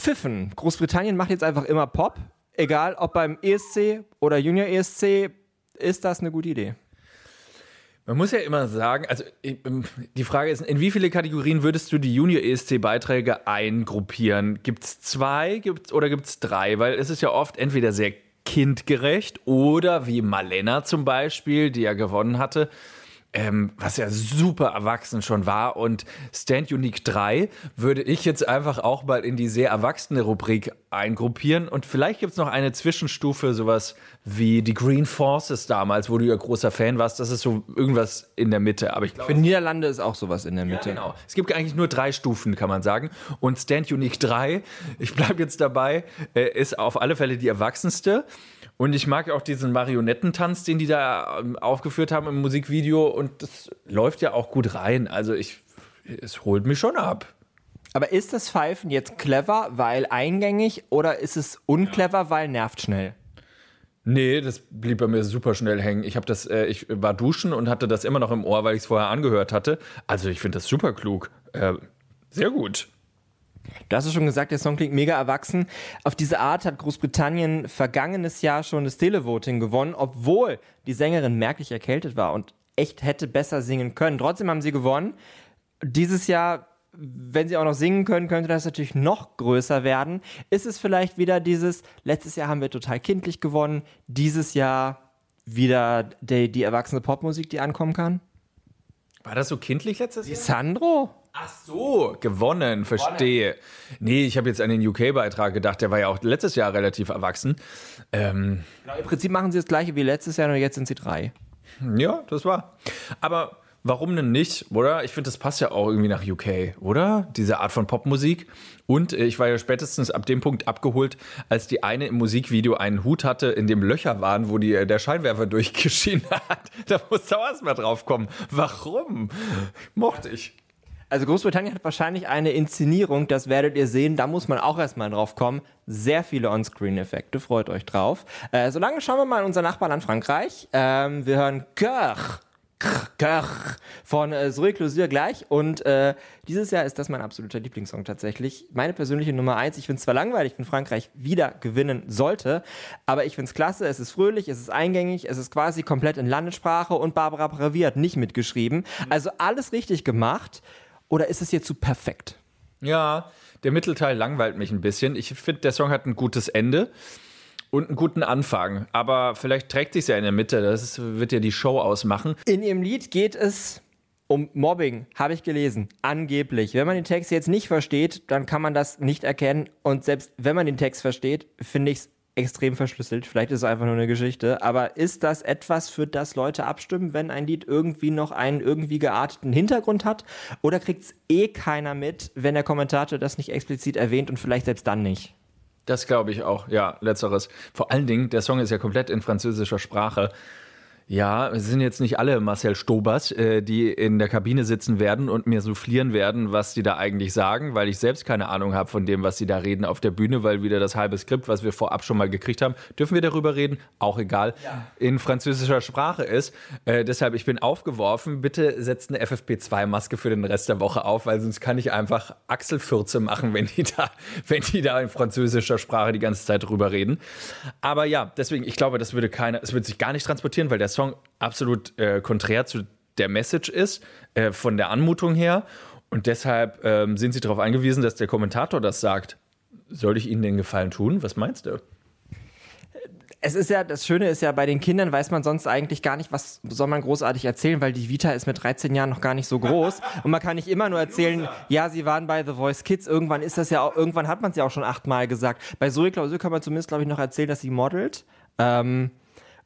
Viel gepfiffen. Großbritannien macht jetzt einfach immer Pop. Egal, ob beim ESC oder Junior ESC, ist das eine gute Idee. Man muss ja immer sagen, also ähm, die Frage ist, in wie viele Kategorien würdest du die Junior ESC-Beiträge eingruppieren? Gibt es zwei gibt's, oder gibt es drei? Weil es ist ja oft entweder sehr kindgerecht oder wie Malena zum Beispiel, die ja gewonnen hatte, ähm, was ja super erwachsen schon war. Und Stand Unique 3 würde ich jetzt einfach auch mal in die sehr erwachsene Rubrik eingruppieren. Und vielleicht gibt es noch eine Zwischenstufe, sowas wie die Green Forces damals, wo du ja großer Fan warst. Das ist so irgendwas in der Mitte. Aber ich glaube, Für Niederlande ist auch sowas in der Mitte. Genau. Es gibt eigentlich nur drei Stufen, kann man sagen. Und Stand Unique 3, ich bleibe jetzt dabei, äh, ist auf alle Fälle die erwachsenste. Und ich mag auch diesen Marionettentanz, den die da ähm, aufgeführt haben im Musikvideo. Und das läuft ja auch gut rein. Also ich, es holt mich schon ab. Aber ist das Pfeifen jetzt clever, weil eingängig oder ist es unclever, weil nervt schnell? Nee, das blieb bei mir super schnell hängen. Ich habe das, äh, ich war duschen und hatte das immer noch im Ohr, weil ich es vorher angehört hatte. Also ich finde das super klug. Äh, sehr gut. Du hast ja schon gesagt, der Song klingt mega erwachsen. Auf diese Art hat Großbritannien vergangenes Jahr schon das Televoting gewonnen, obwohl die Sängerin merklich erkältet war und echt hätte besser singen können. Trotzdem haben sie gewonnen. Dieses Jahr, wenn sie auch noch singen können, könnte das natürlich noch größer werden. Ist es vielleicht wieder dieses, letztes Jahr haben wir total kindlich gewonnen, dieses Jahr wieder die, die erwachsene Popmusik, die ankommen kann? War das so kindlich letztes Jahr? Sandro? Ach so, gewonnen, verstehe. Nee, ich habe jetzt an den UK-Beitrag gedacht, der war ja auch letztes Jahr relativ erwachsen. Ähm, Genau, Im Prinzip machen sie das gleiche wie letztes Jahr, nur jetzt sind sie drei. ja, das war. Aber warum denn nicht, oder? Ich finde, das passt ja auch irgendwie nach UK, oder? Diese Art von Popmusik. Und äh, ich war ja spätestens ab dem Punkt abgeholt, als die eine im Musikvideo einen Hut hatte, in dem Löcher waren, wo die, äh, der Scheinwerfer durchgeschienen hat. Da musste auch erstmal drauf kommen. Warum? Mochte ich. Also Großbritannien hat wahrscheinlich eine Inszenierung, das werdet ihr sehen, da muss man auch erstmal drauf kommen. Sehr viele On-Screen-Effekte, freut euch drauf. Äh, solange schauen wir mal in unser Nachbarland Frankreich. Ähm, wir hören Cœur. Cœur von äh, Zoé Closure gleich und äh, dieses Jahr ist das mein absoluter Lieblingssong tatsächlich. Meine persönliche Nummer eins. Ich finde es zwar langweilig, wenn Frankreich wieder gewinnen sollte, aber ich finde es klasse. Es ist fröhlich, es ist eingängig, es ist quasi komplett in Landessprache und Barbara Pravi hat nicht mitgeschrieben. Also alles richtig gemacht. Oder ist es jetzt zu perfekt? Ja, der Mittelteil langweilt mich ein bisschen. Ich finde, der Song hat ein gutes Ende und einen guten Anfang. Aber vielleicht trägt sich ja in der Mitte. Das ist, wird ja die Show ausmachen. In ihrem Lied geht es um Mobbing, habe ich gelesen. Angeblich. Wenn man den Text jetzt nicht versteht, dann kann man das nicht erkennen. Und selbst wenn man den Text versteht, finde ich es extrem verschlüsselt. Vielleicht ist es einfach nur eine Geschichte. Aber ist das etwas, für das Leute abstimmen, wenn ein Lied irgendwie noch einen irgendwie gearteten Hintergrund hat? Oder kriegt es eh keiner mit, wenn der Kommentator das nicht explizit erwähnt und vielleicht selbst dann nicht? Das glaube ich auch, ja, letzteres. Vor allen Dingen, der Song ist ja komplett in französischer Sprache. Ja, es sind jetzt nicht alle Marcel Stobers, äh, die in der Kabine sitzen werden und mir soufflieren werden, was die da eigentlich sagen, weil ich selbst keine Ahnung habe von dem, was sie da reden auf der Bühne, weil wieder das halbe Skript, was wir vorab schon mal gekriegt haben, dürfen wir darüber reden, auch egal, in französischer Sprache ist. Äh, deshalb, ich bin aufgeworfen, bitte setzt eine FFP2-Maske für den Rest der Woche auf, weil sonst kann ich einfach Achselfürze machen, wenn die da, wenn die da in französischer Sprache die ganze Zeit drüber reden. Aber ja, deswegen, ich glaube, das würde keiner, es würde sich gar nicht transportieren, weil der Song absolut äh, konträr zu der Message ist, äh, von der Anmutung her. Und deshalb ähm, sind sie darauf angewiesen, dass der Kommentator das sagt. Soll ich Ihnen den Gefallen tun? Was meinst du? Es ist ja, das Schöne ist ja, bei den Kindern weiß man sonst eigentlich gar nicht, was soll man großartig erzählen, weil die Vita ist mit 13 Jahren noch gar nicht so groß. Und man kann nicht immer nur erzählen, ja, sie waren bei The Voice Kids. Irgendwann ist das ja auch, irgendwann hat man es ja auch schon achtmal gesagt. Bei Zoe Klausur kann man zumindest, glaube ich, noch erzählen, dass sie modelt. Ähm,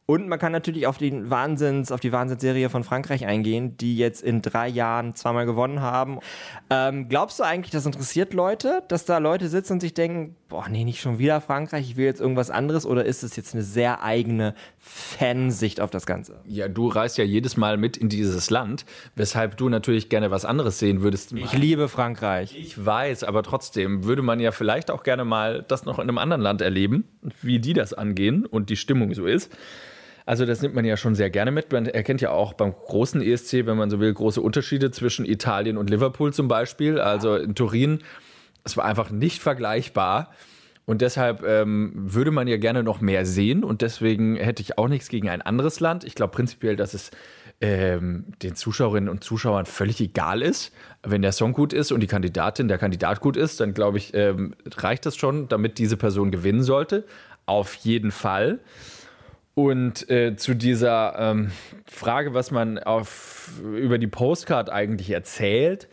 und man kann natürlich auf, den Wahnsinns, auf die Wahnsinnsserie von Frankreich eingehen, die jetzt in drei Jahren zweimal gewonnen haben. Ähm, glaubst du eigentlich, das interessiert Leute, dass da Leute sitzen und sich denken, boah, nee, nicht schon wieder Frankreich, ich will jetzt irgendwas anderes? Oder ist es jetzt eine sehr eigene Fansicht auf das Ganze? Ja, du reist ja jedes Mal mit in dieses Land, weshalb du natürlich gerne was anderes sehen würdest. Ich liebe Frankreich. Ich weiß, aber trotzdem würde man ja vielleicht auch gerne mal das noch in einem anderen Land erleben, wie die das angehen und die Stimmung so ist. Also das nimmt man ja schon sehr gerne mit. Man erkennt ja auch beim großen ESC, wenn man so will, große Unterschiede zwischen Italien und Liverpool zum Beispiel. Also in Turin, es war einfach nicht vergleichbar. Und deshalb ähm, würde man ja gerne noch mehr sehen. Und deswegen hätte ich auch nichts gegen ein anderes Land. Ich glaube prinzipiell, dass es ähm, den Zuschauerinnen und Zuschauern völlig egal ist. Wenn der Song gut ist und die Kandidatin, der Kandidat gut ist, dann glaube ich, ähm, reicht das schon, damit diese Person gewinnen sollte. Auf jeden Fall. Und äh, zu dieser ähm, Frage, was man auf, über die Postcard eigentlich erzählt,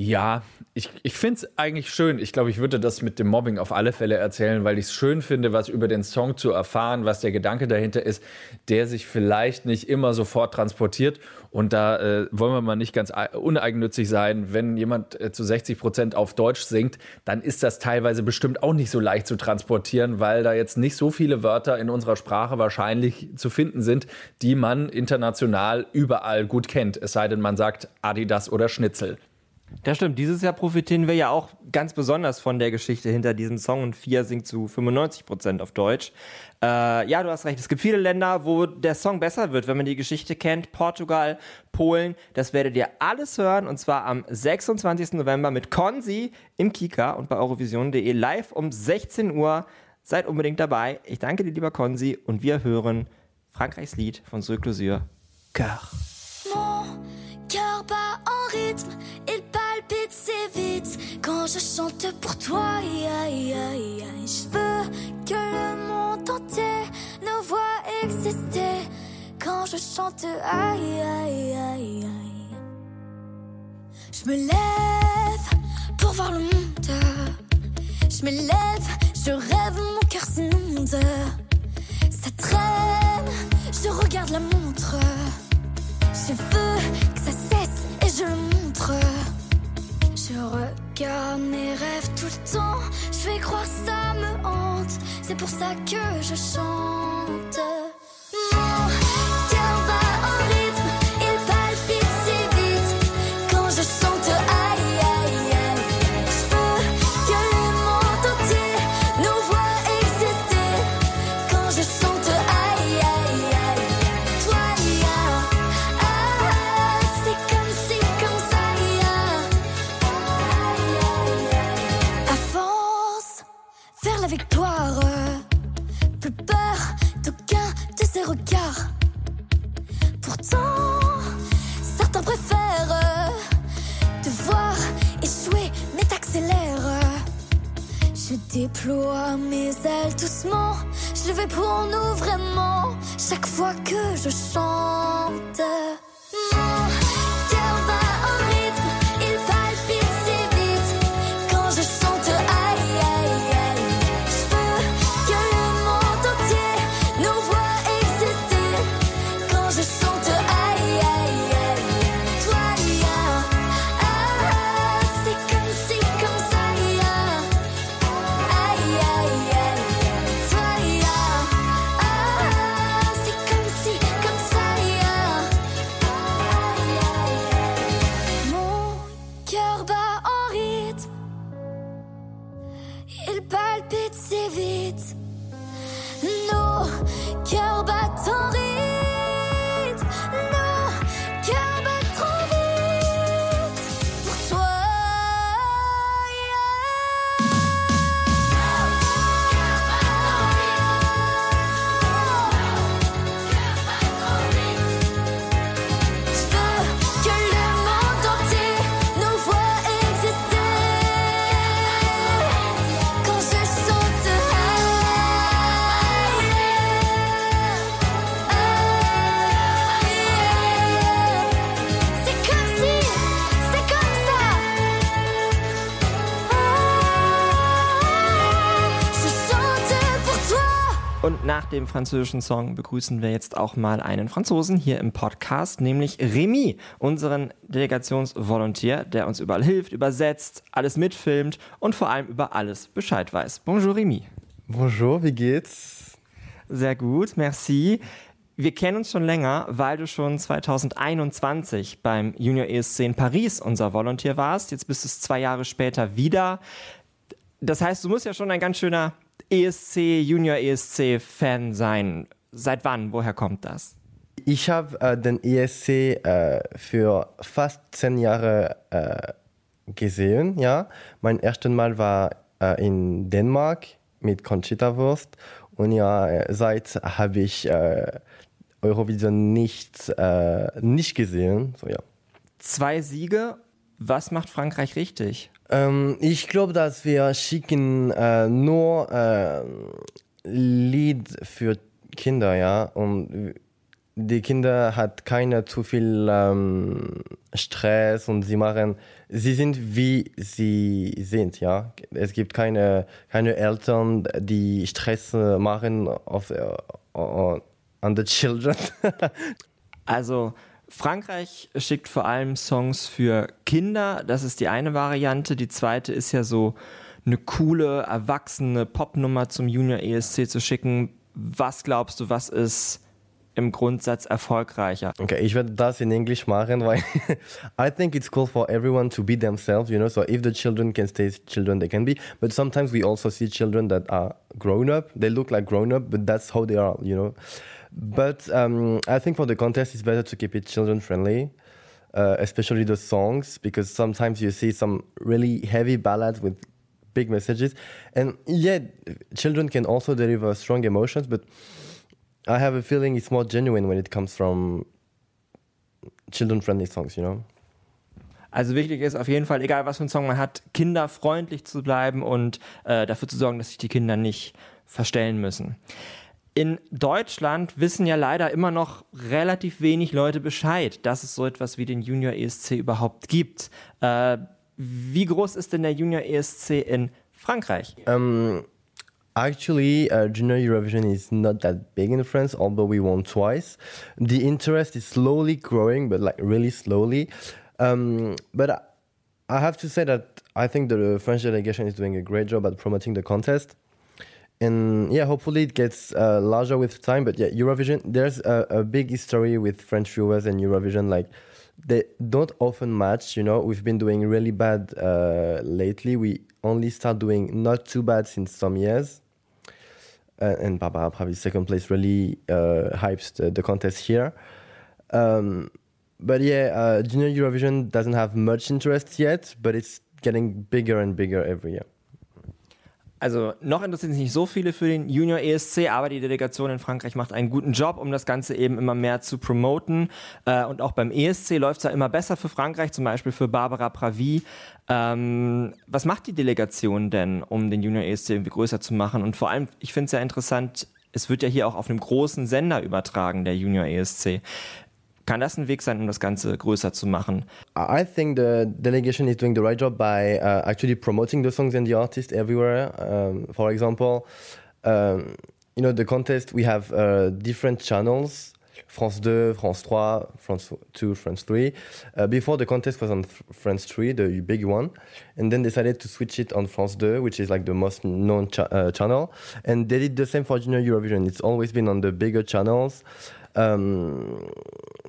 Ja, ich, ich finde es eigentlich schön. Ich glaube, ich würde das mit dem Mobbing auf alle Fälle erzählen, weil ich es schön finde, was über den Song zu erfahren, was der Gedanke dahinter ist, der sich vielleicht nicht immer sofort transportiert. Und da äh, wollen wir mal nicht ganz uneigennützig sein. Wenn jemand äh, zu 60 Prozent auf Deutsch singt, dann ist das teilweise bestimmt auch nicht so leicht zu transportieren, weil da jetzt nicht so viele Wörter in unserer Sprache wahrscheinlich zu finden sind, die man international überall gut kennt. Es sei denn, man sagt Adidas oder Schnitzel. Das stimmt. Dieses Jahr profitieren wir ja auch ganz besonders von der Geschichte hinter diesem Song und Fia singt zu 95 Prozent auf Deutsch. Äh, ja, du hast recht. Es gibt viele Länder, wo der Song besser wird, wenn man die Geschichte kennt. Portugal, Polen. Das werdet ihr alles hören und zwar am 26. November mit Konzi im Kika und bei Eurovision.de live um 16 Uhr. Seid unbedingt dabei. Ich danke dir, lieber Konzi, und wir hören Frankreichs Lied von Closure. Cœur. Mon cœur bat en rythme, il palpite si vite quand je chante pour toi. Je veux que le monde entier nous voit exister quand je chante. Aïe, aïe, aïe, aïe. Je me lève pour voir le monde. Je me lève, je rêve, mon cœur s'inonde. Ça traîne, je regarde la montre. Je veux que ça cesse et je le. Je regarde mes rêves tout le temps. Je fais croire ça me hante. C'est pour ça que je chante. Déploie mes ailes doucement. Je le fais pour nous vraiment. Chaque fois que je chante. Dem französischen Song begrüßen wir jetzt auch mal einen Franzosen hier im Podcast, nämlich Remy, unseren Delegationsvolontier, der uns überall hilft, übersetzt, alles mitfilmt und vor allem über alles Bescheid weiß. Bonjour Remy. Bonjour, wie geht's? Sehr gut, merci. Wir kennen uns schon länger, weil du schon 2021 beim Junior ESC in Paris unser Volontier warst. Jetzt bist du es zwei Jahre später wieder. Das heißt, du musst ja schon ein ganz schöner ESC, Junior ESC Fan sein. Seit wann? Woher kommt das? Ich habe äh, den ESC äh, für fast zehn Jahre äh, gesehen. Ja, mein erstes Mal war äh, in Dänemark mit Conchita Wurst und ja, äh, seit habe ich äh, Eurovision nicht nicht gesehen. So ja. Zwei Siege. Was macht Frankreich richtig? Ähm, ich glaube, dass wir schicken äh, nur äh, Lied für Kinder, ja. Und die Kinder hat keine zu viel ähm, Stress und sie machen, sie sind wie sie sind, ja. Es gibt keine, keine Eltern, die Stress äh, machen auf, uh, on the children. also Frankreich schickt vor allem Songs für Kinder, das ist die eine Variante. Die zweite ist ja so eine coole, erwachsene Popnummer zum Junior ESC zu schicken. Was glaubst du, was ist im Grundsatz erfolgreicher? Okay, ich werde das in Englisch machen, weil I think it's cool for everyone to be themselves, you know. So if the children can stay children, they can be. But sometimes we also see children that are grown up. They look like grown up, but that's how they are, you know. But um, I think for the contest, it's better to keep it children friendly. Uh, especially the songs, because sometimes you see some really heavy ballads with big messages. And yeah, children can also deliver strong emotions, but I have a feeling it's more genuine when it comes from children-friendly songs, you know? Also wichtig ist auf jeden Fall, egal was für ein Song man hat, kinderfreundlich zu bleiben und äh, dafür zu sorgen, dass sich die Kinder nicht verstellen müssen. In Deutschland wissen ja leider immer noch relativ wenig Leute Bescheid, dass es so etwas wie den Junior ESC überhaupt gibt. Äh, wie groß ist denn der Junior ESC in Frankreich? Um, actually, uh, Junior Eurovision is not that big in France, although we won twice. The interest is slowly growing, but like really slowly. Um, but I have to say that I think the French delegation is doing a great job at promoting the contest. And yeah, hopefully it gets uh, larger with time. But yeah, Eurovision, there's a, a big history with French viewers and Eurovision. Like, they don't often match. You know, we've been doing really bad uh, lately. We only start doing not too bad since some years. Uh, and Barbara Pravi's second place really uh, hypes the, the, contest here. Um, but yeah, uh, Junior Eurovision doesn't have much interest yet, but it's getting bigger and bigger every year. Also noch interessieren sich nicht so viele für den Junior ESC, aber die Delegation in Frankreich macht einen guten Job, um das Ganze eben immer mehr zu promoten. Äh, und auch beim ESC läuft es ja immer besser für Frankreich, zum Beispiel für Barbara Pravi. Ähm, was macht die Delegation denn, um den Junior ESC irgendwie größer zu machen? Und vor allem, ich finde es ja interessant, es wird ja hier auch auf einem großen Sender übertragen, der Junior ESC. Kann das ein Weg sein, um das Ganze größer zu machen? I think the delegation is doing the right job by uh, actually promoting the songs and the artists everywhere. Um, for example, um, you know, the contest, we have uh, different channels. France 2, France 3, France 2, France 3. Uh, before the contest was on France 3, the big one, and then decided to switch it on France 2, which is like the most known cha uh, channel. And they did the same for Junior Eurovision. It's always been on the bigger channels um,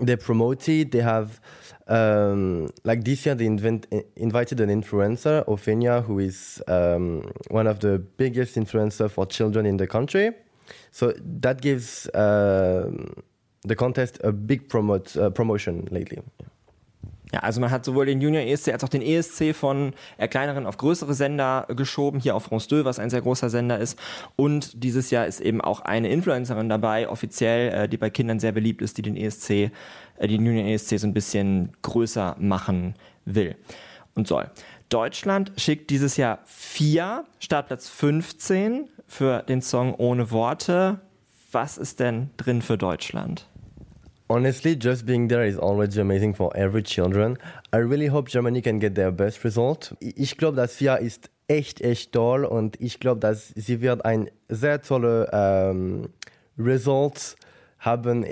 they promote it. They have um, like this year they invent, invited an influencer, Ophenia, who is um, one of the biggest influencer for children in the country. So that gives uh, the contest a big promote, uh, promotion lately. Yeah. Ja, also man hat sowohl den Junior ESC als auch den ESC von eher kleineren auf größere Sender geschoben, hier auf France 2, was ein sehr großer Sender ist. Und dieses Jahr ist eben auch eine Influencerin dabei, offiziell, äh, die bei Kindern sehr beliebt ist, die den ESC, äh, den Junior ESC so ein bisschen größer machen will und soll. Deutschland schickt dieses Jahr vier, Startplatz 15 für den Song Ohne Worte. Was ist denn drin für Deutschland? Honestly, just being there is already amazing for every children. I really hope Germany can get their best result. Ich glaube, das FIA ist echt, echt toll und ich glaube, dass sie wird ein sehr tolle ähm, Result haben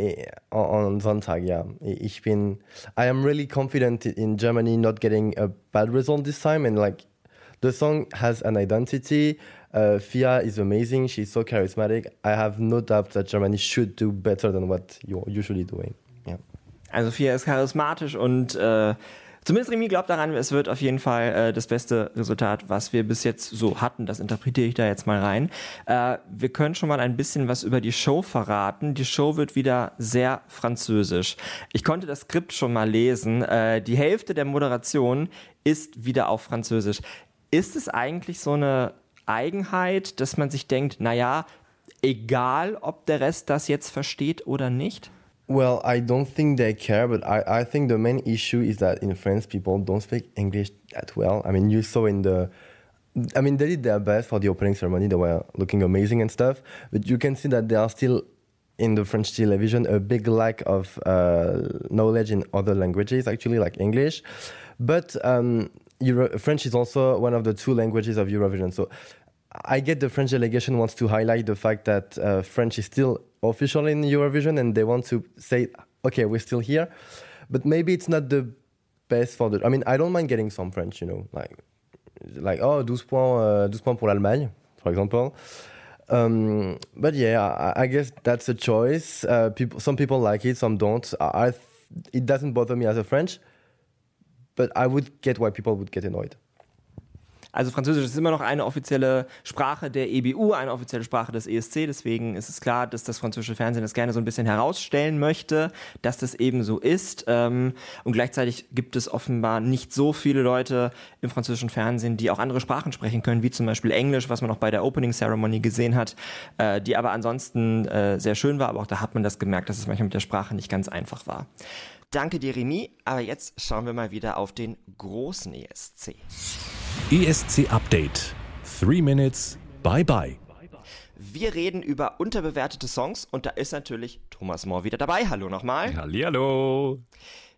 on Sonntag, ja. Ich bin, I am really confident in Germany not getting a bad result this time and like the song has an identity. Uh, Fia is amazing. She's so charismatic. I have no doubt that Germany should do better than what you're usually doing. Yeah. Also Fia ist charismatisch und äh, zumindest Remy glaubt daran, es wird auf jeden Fall äh, das beste Resultat, was wir bis jetzt so hatten. Das interpretiere ich da jetzt mal rein. Äh, wir können schon mal ein bisschen was über die Show verraten. Die Show wird wieder sehr französisch. Ich konnte das Skript schon mal lesen. Äh, die Hälfte der Moderation ist wieder auf Französisch. Ist es eigentlich so eine Eigenheit, dass man sich denkt, naja, egal ob der Rest das jetzt versteht oder nicht? Well, I don't think they care, but I, I think the main issue is that in France people don't speak English that well. I mean, you saw in the I mean, they did their best for the opening ceremony. They were looking amazing and stuff, but you can see that they are still in the French television a big lack of uh, knowledge in other languages, actually, like English. But um, Euro- French is also one of the two languages of Eurovision. So I get the French delegation wants to highlight the fact that uh, French is still official in Eurovision and they want to say, okay, we're still here. But maybe it's not the best for the. I mean, I don't mind getting some French, you know, like, like oh, 12 points, uh, 12 points pour l'Allemagne, for example. Um, but yeah, I, I guess that's a choice. Uh, people, some people like it, some don't. I, I, it doesn't bother me as a French, but I would get why people would get annoyed. Also Französisch ist immer noch eine offizielle Sprache der EBU, eine offizielle Sprache des ESC. Deswegen ist es klar, dass das französische Fernsehen das gerne so ein bisschen herausstellen möchte, dass das eben so ist. Ähm, und gleichzeitig gibt es offenbar nicht so viele Leute im französischen Fernsehen, die auch andere Sprachen sprechen können, wie zum Beispiel Englisch, was man auch bei der Opening Ceremony gesehen hat, äh, die aber ansonsten äh, sehr schön war. Aber auch da hat man das gemerkt, dass es manchmal mit der Sprache nicht ganz einfach war. Danke dir, Remy. Aber jetzt schauen wir mal wieder auf den großen ESC. ESC Update. Three Minutes. Bye bye. Wir reden über unterbewertete Songs und da ist natürlich Thomas Mohr wieder dabei. Hallo nochmal. Hallihallo.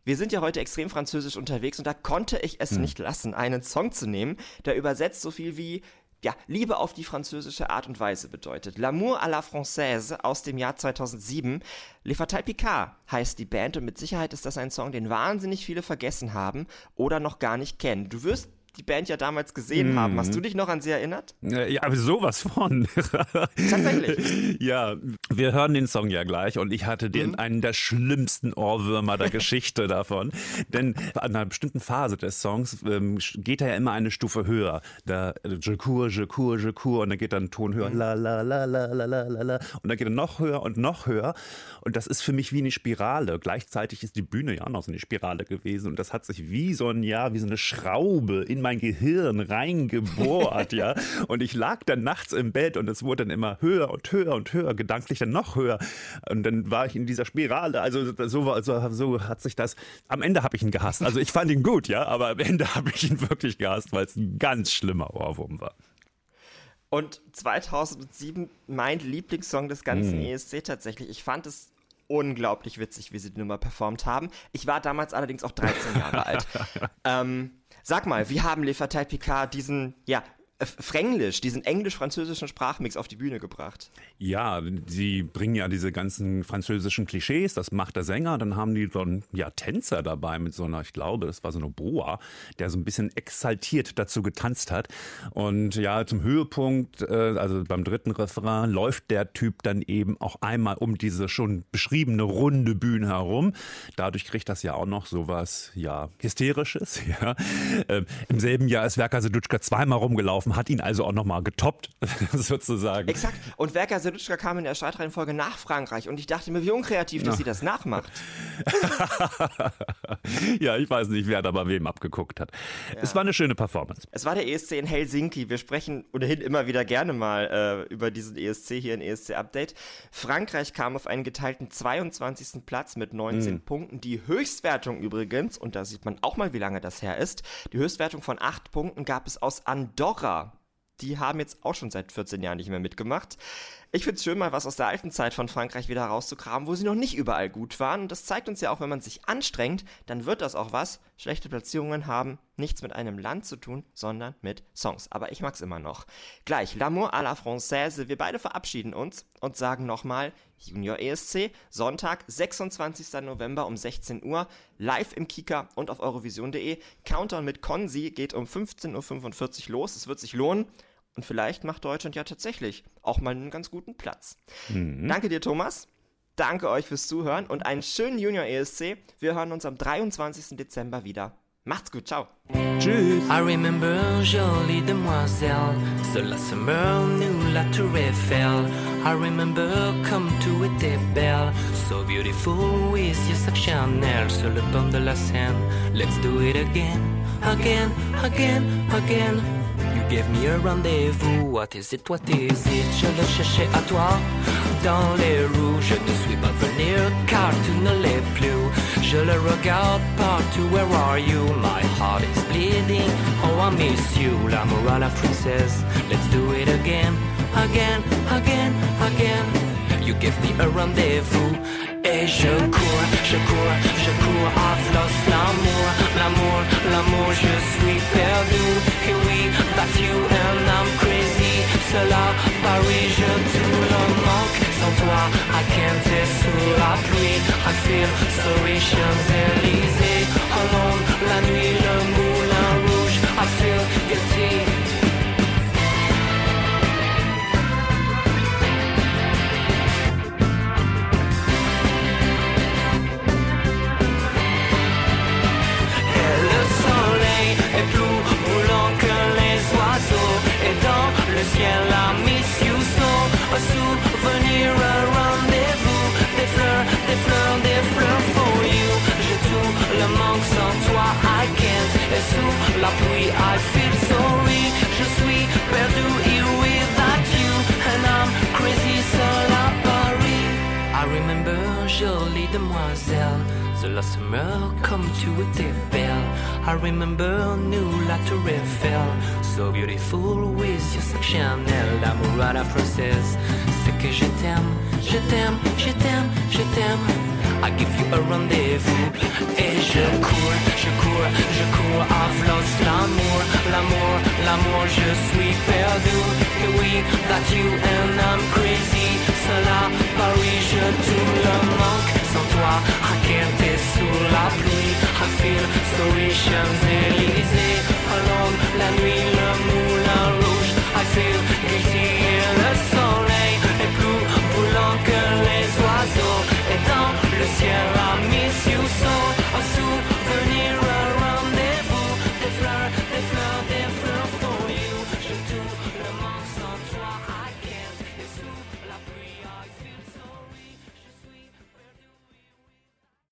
Wir sind ja heute extrem französisch unterwegs und da konnte ich es nicht lassen, einen Song zu nehmen, der übersetzt so viel wie ja, Liebe auf die französische Art und Weise bedeutet. L'amour à la française aus dem Jahr 2007. Le Fatal Picard heißt die Band und mit Sicherheit ist das ein Song, den wahnsinnig viele vergessen haben oder noch gar nicht kennen. Du wirst die Band ja damals gesehen haben. Hast du dich noch an sie erinnert? Ja, aber sowas von. Tatsächlich. Ja, wir hören den Song ja gleich und ich hatte den einen der schlimmsten Ohrwürmer der Geschichte davon. Denn an einer bestimmten Phase des Songs ähm, geht er ja immer eine Stufe höher. Da äh, je cour, je cour, je cour und dann geht dann ein Ton höher. La la la la la la la la und dann geht er noch höher und noch höher und das ist für mich wie eine Spirale. Gleichzeitig ist die Bühne ja auch noch so eine Spirale gewesen und das hat sich wie so ein ja, wie so eine Schraube in mein Gehirn reingebohrt, ja. Und ich lag dann nachts im Bett und es wurde dann immer höher und höher und höher, gedanklich dann noch höher. Und dann war ich in dieser Spirale. Also so, war- so, so hat sich das. Am Ende habe ich ihn gehasst. Also ich fand ihn gut, ja, aber am Ende habe ich ihn wirklich gehasst, weil es ein ganz schlimmer Ohrwurm war. Und 2007 mein Lieblingssong des ganzen ESC tatsächlich. Ich fand es unglaublich witzig, wie sie die Nummer performt haben. Ich war damals allerdings auch 13 Jahre alt. Ähm, sag mal, wie haben Le Fatal Picard diesen, ja, Fränglisch, diesen englisch-französischen Sprachmix auf die Bühne gebracht? Ja, sie bringen ja diese ganzen französischen Klischees, das macht der Sänger. Dann haben die so einen ja, Tänzer dabei mit so einer, ich glaube, das war so eine Boa, der so ein bisschen exaltiert dazu getanzt hat. Und ja, zum Höhepunkt, äh, also beim dritten Refrain, läuft der Typ dann eben auch einmal um diese schon beschriebene runde Bühne herum. Dadurch kriegt das ja auch noch sowas, ja, Hysterisches. Ja. Ähm, Im selben Jahr ist Werka Sedutschka zweimal rumgelaufen, hat ihn also auch nochmal getoppt, sozusagen. Exakt. Und Werka Sedutschka kam in der Startreihenfolge nach Frankreich und ich dachte mir, wie unkreativ, dass sie das nachmacht. ja, ich weiß nicht, wer da bei wem abgeguckt hat. Es war eine schöne Performance. Es war der ESC in Helsinki. Wir sprechen ohnehin immer wieder gerne mal äh, über diesen ESC hier in ESC Update. Frankreich kam auf einen geteilten 22. Platz mit 19 Punkten. Die Höchstwertung übrigens, und da sieht man auch mal, wie lange das her ist, die Höchstwertung von 8 Punkten gab es aus Andorra. Die haben jetzt auch schon seit 14 Jahren nicht mehr mitgemacht. Ich finde es schön, mal was aus der alten Zeit von Frankreich wieder rauszukramen, wo sie noch nicht überall gut waren. Und das zeigt uns ja auch, wenn man sich anstrengt, dann wird das auch was. Schlechte Platzierungen haben nichts mit einem Land zu tun, sondern mit Songs. Aber ich mag's immer noch. Gleich, L'amour à la française. Wir beide verabschieden uns und sagen nochmal Junior ESC, Sonntag, 26. November um 16 Uhr, live im Kika und auf eurovision.de. Countdown mit Konzi geht um 15.45 Uhr los. Es wird sich lohnen. Und vielleicht macht Deutschland ja tatsächlich auch mal einen ganz guten Platz. Danke dir, Thomas. Danke euch fürs Zuhören und einen schönen Junior ESC. Wir hören uns am 23. Dezember wieder. Macht's gut, ciao. Tschüss. I remember jolie demoiselle, seul la summer nous la tour Eiffel. I remember comme tout était belle, so beautiful with your sac Chanel sur le pont de la Seine. Let's do it again, again, again, again. Gave me a rendez-vous, what is it, what is it? Je le cherchais à toi, dans les rues. Je ne suis pas venu car tu ne l'es plus. Je le regarde partout, where are you? My heart is bleeding, oh I miss you. L'amour à la française, let's do it again, again, again, again. You give me a rendezvous. Et je cours, je cours, je cours, I've lost l'amour, l'amour, l'amour, je suis perdu. Et oui, that you and I'm crazy? Cela, Paris, je tout le manque. Sans toi, I can't sous la pluie. I feel sorry, Champs-Élysées. I feel sorry. Je suis perdu here without you. And I'm crazy seul à Paris. I remember jolie demoiselle. The last summer. I remember nous la tour Eiffel. So beautiful with your Chanel. L'amour à la française. C'est que je t'aime, je t'aime, je t'aime, je t'aime. I give you a rendez-vous. Et je cours, je cours, je cours. I've lost l'amour, l'amour, l'amour. Je suis perdu. Et oui, that you and I'm crazy. Cela, Paris, je tout le manque. Sans toi, I can't sous la pluie. I feel sorry, Champs-Élysées. Alone, la nuit, tierra.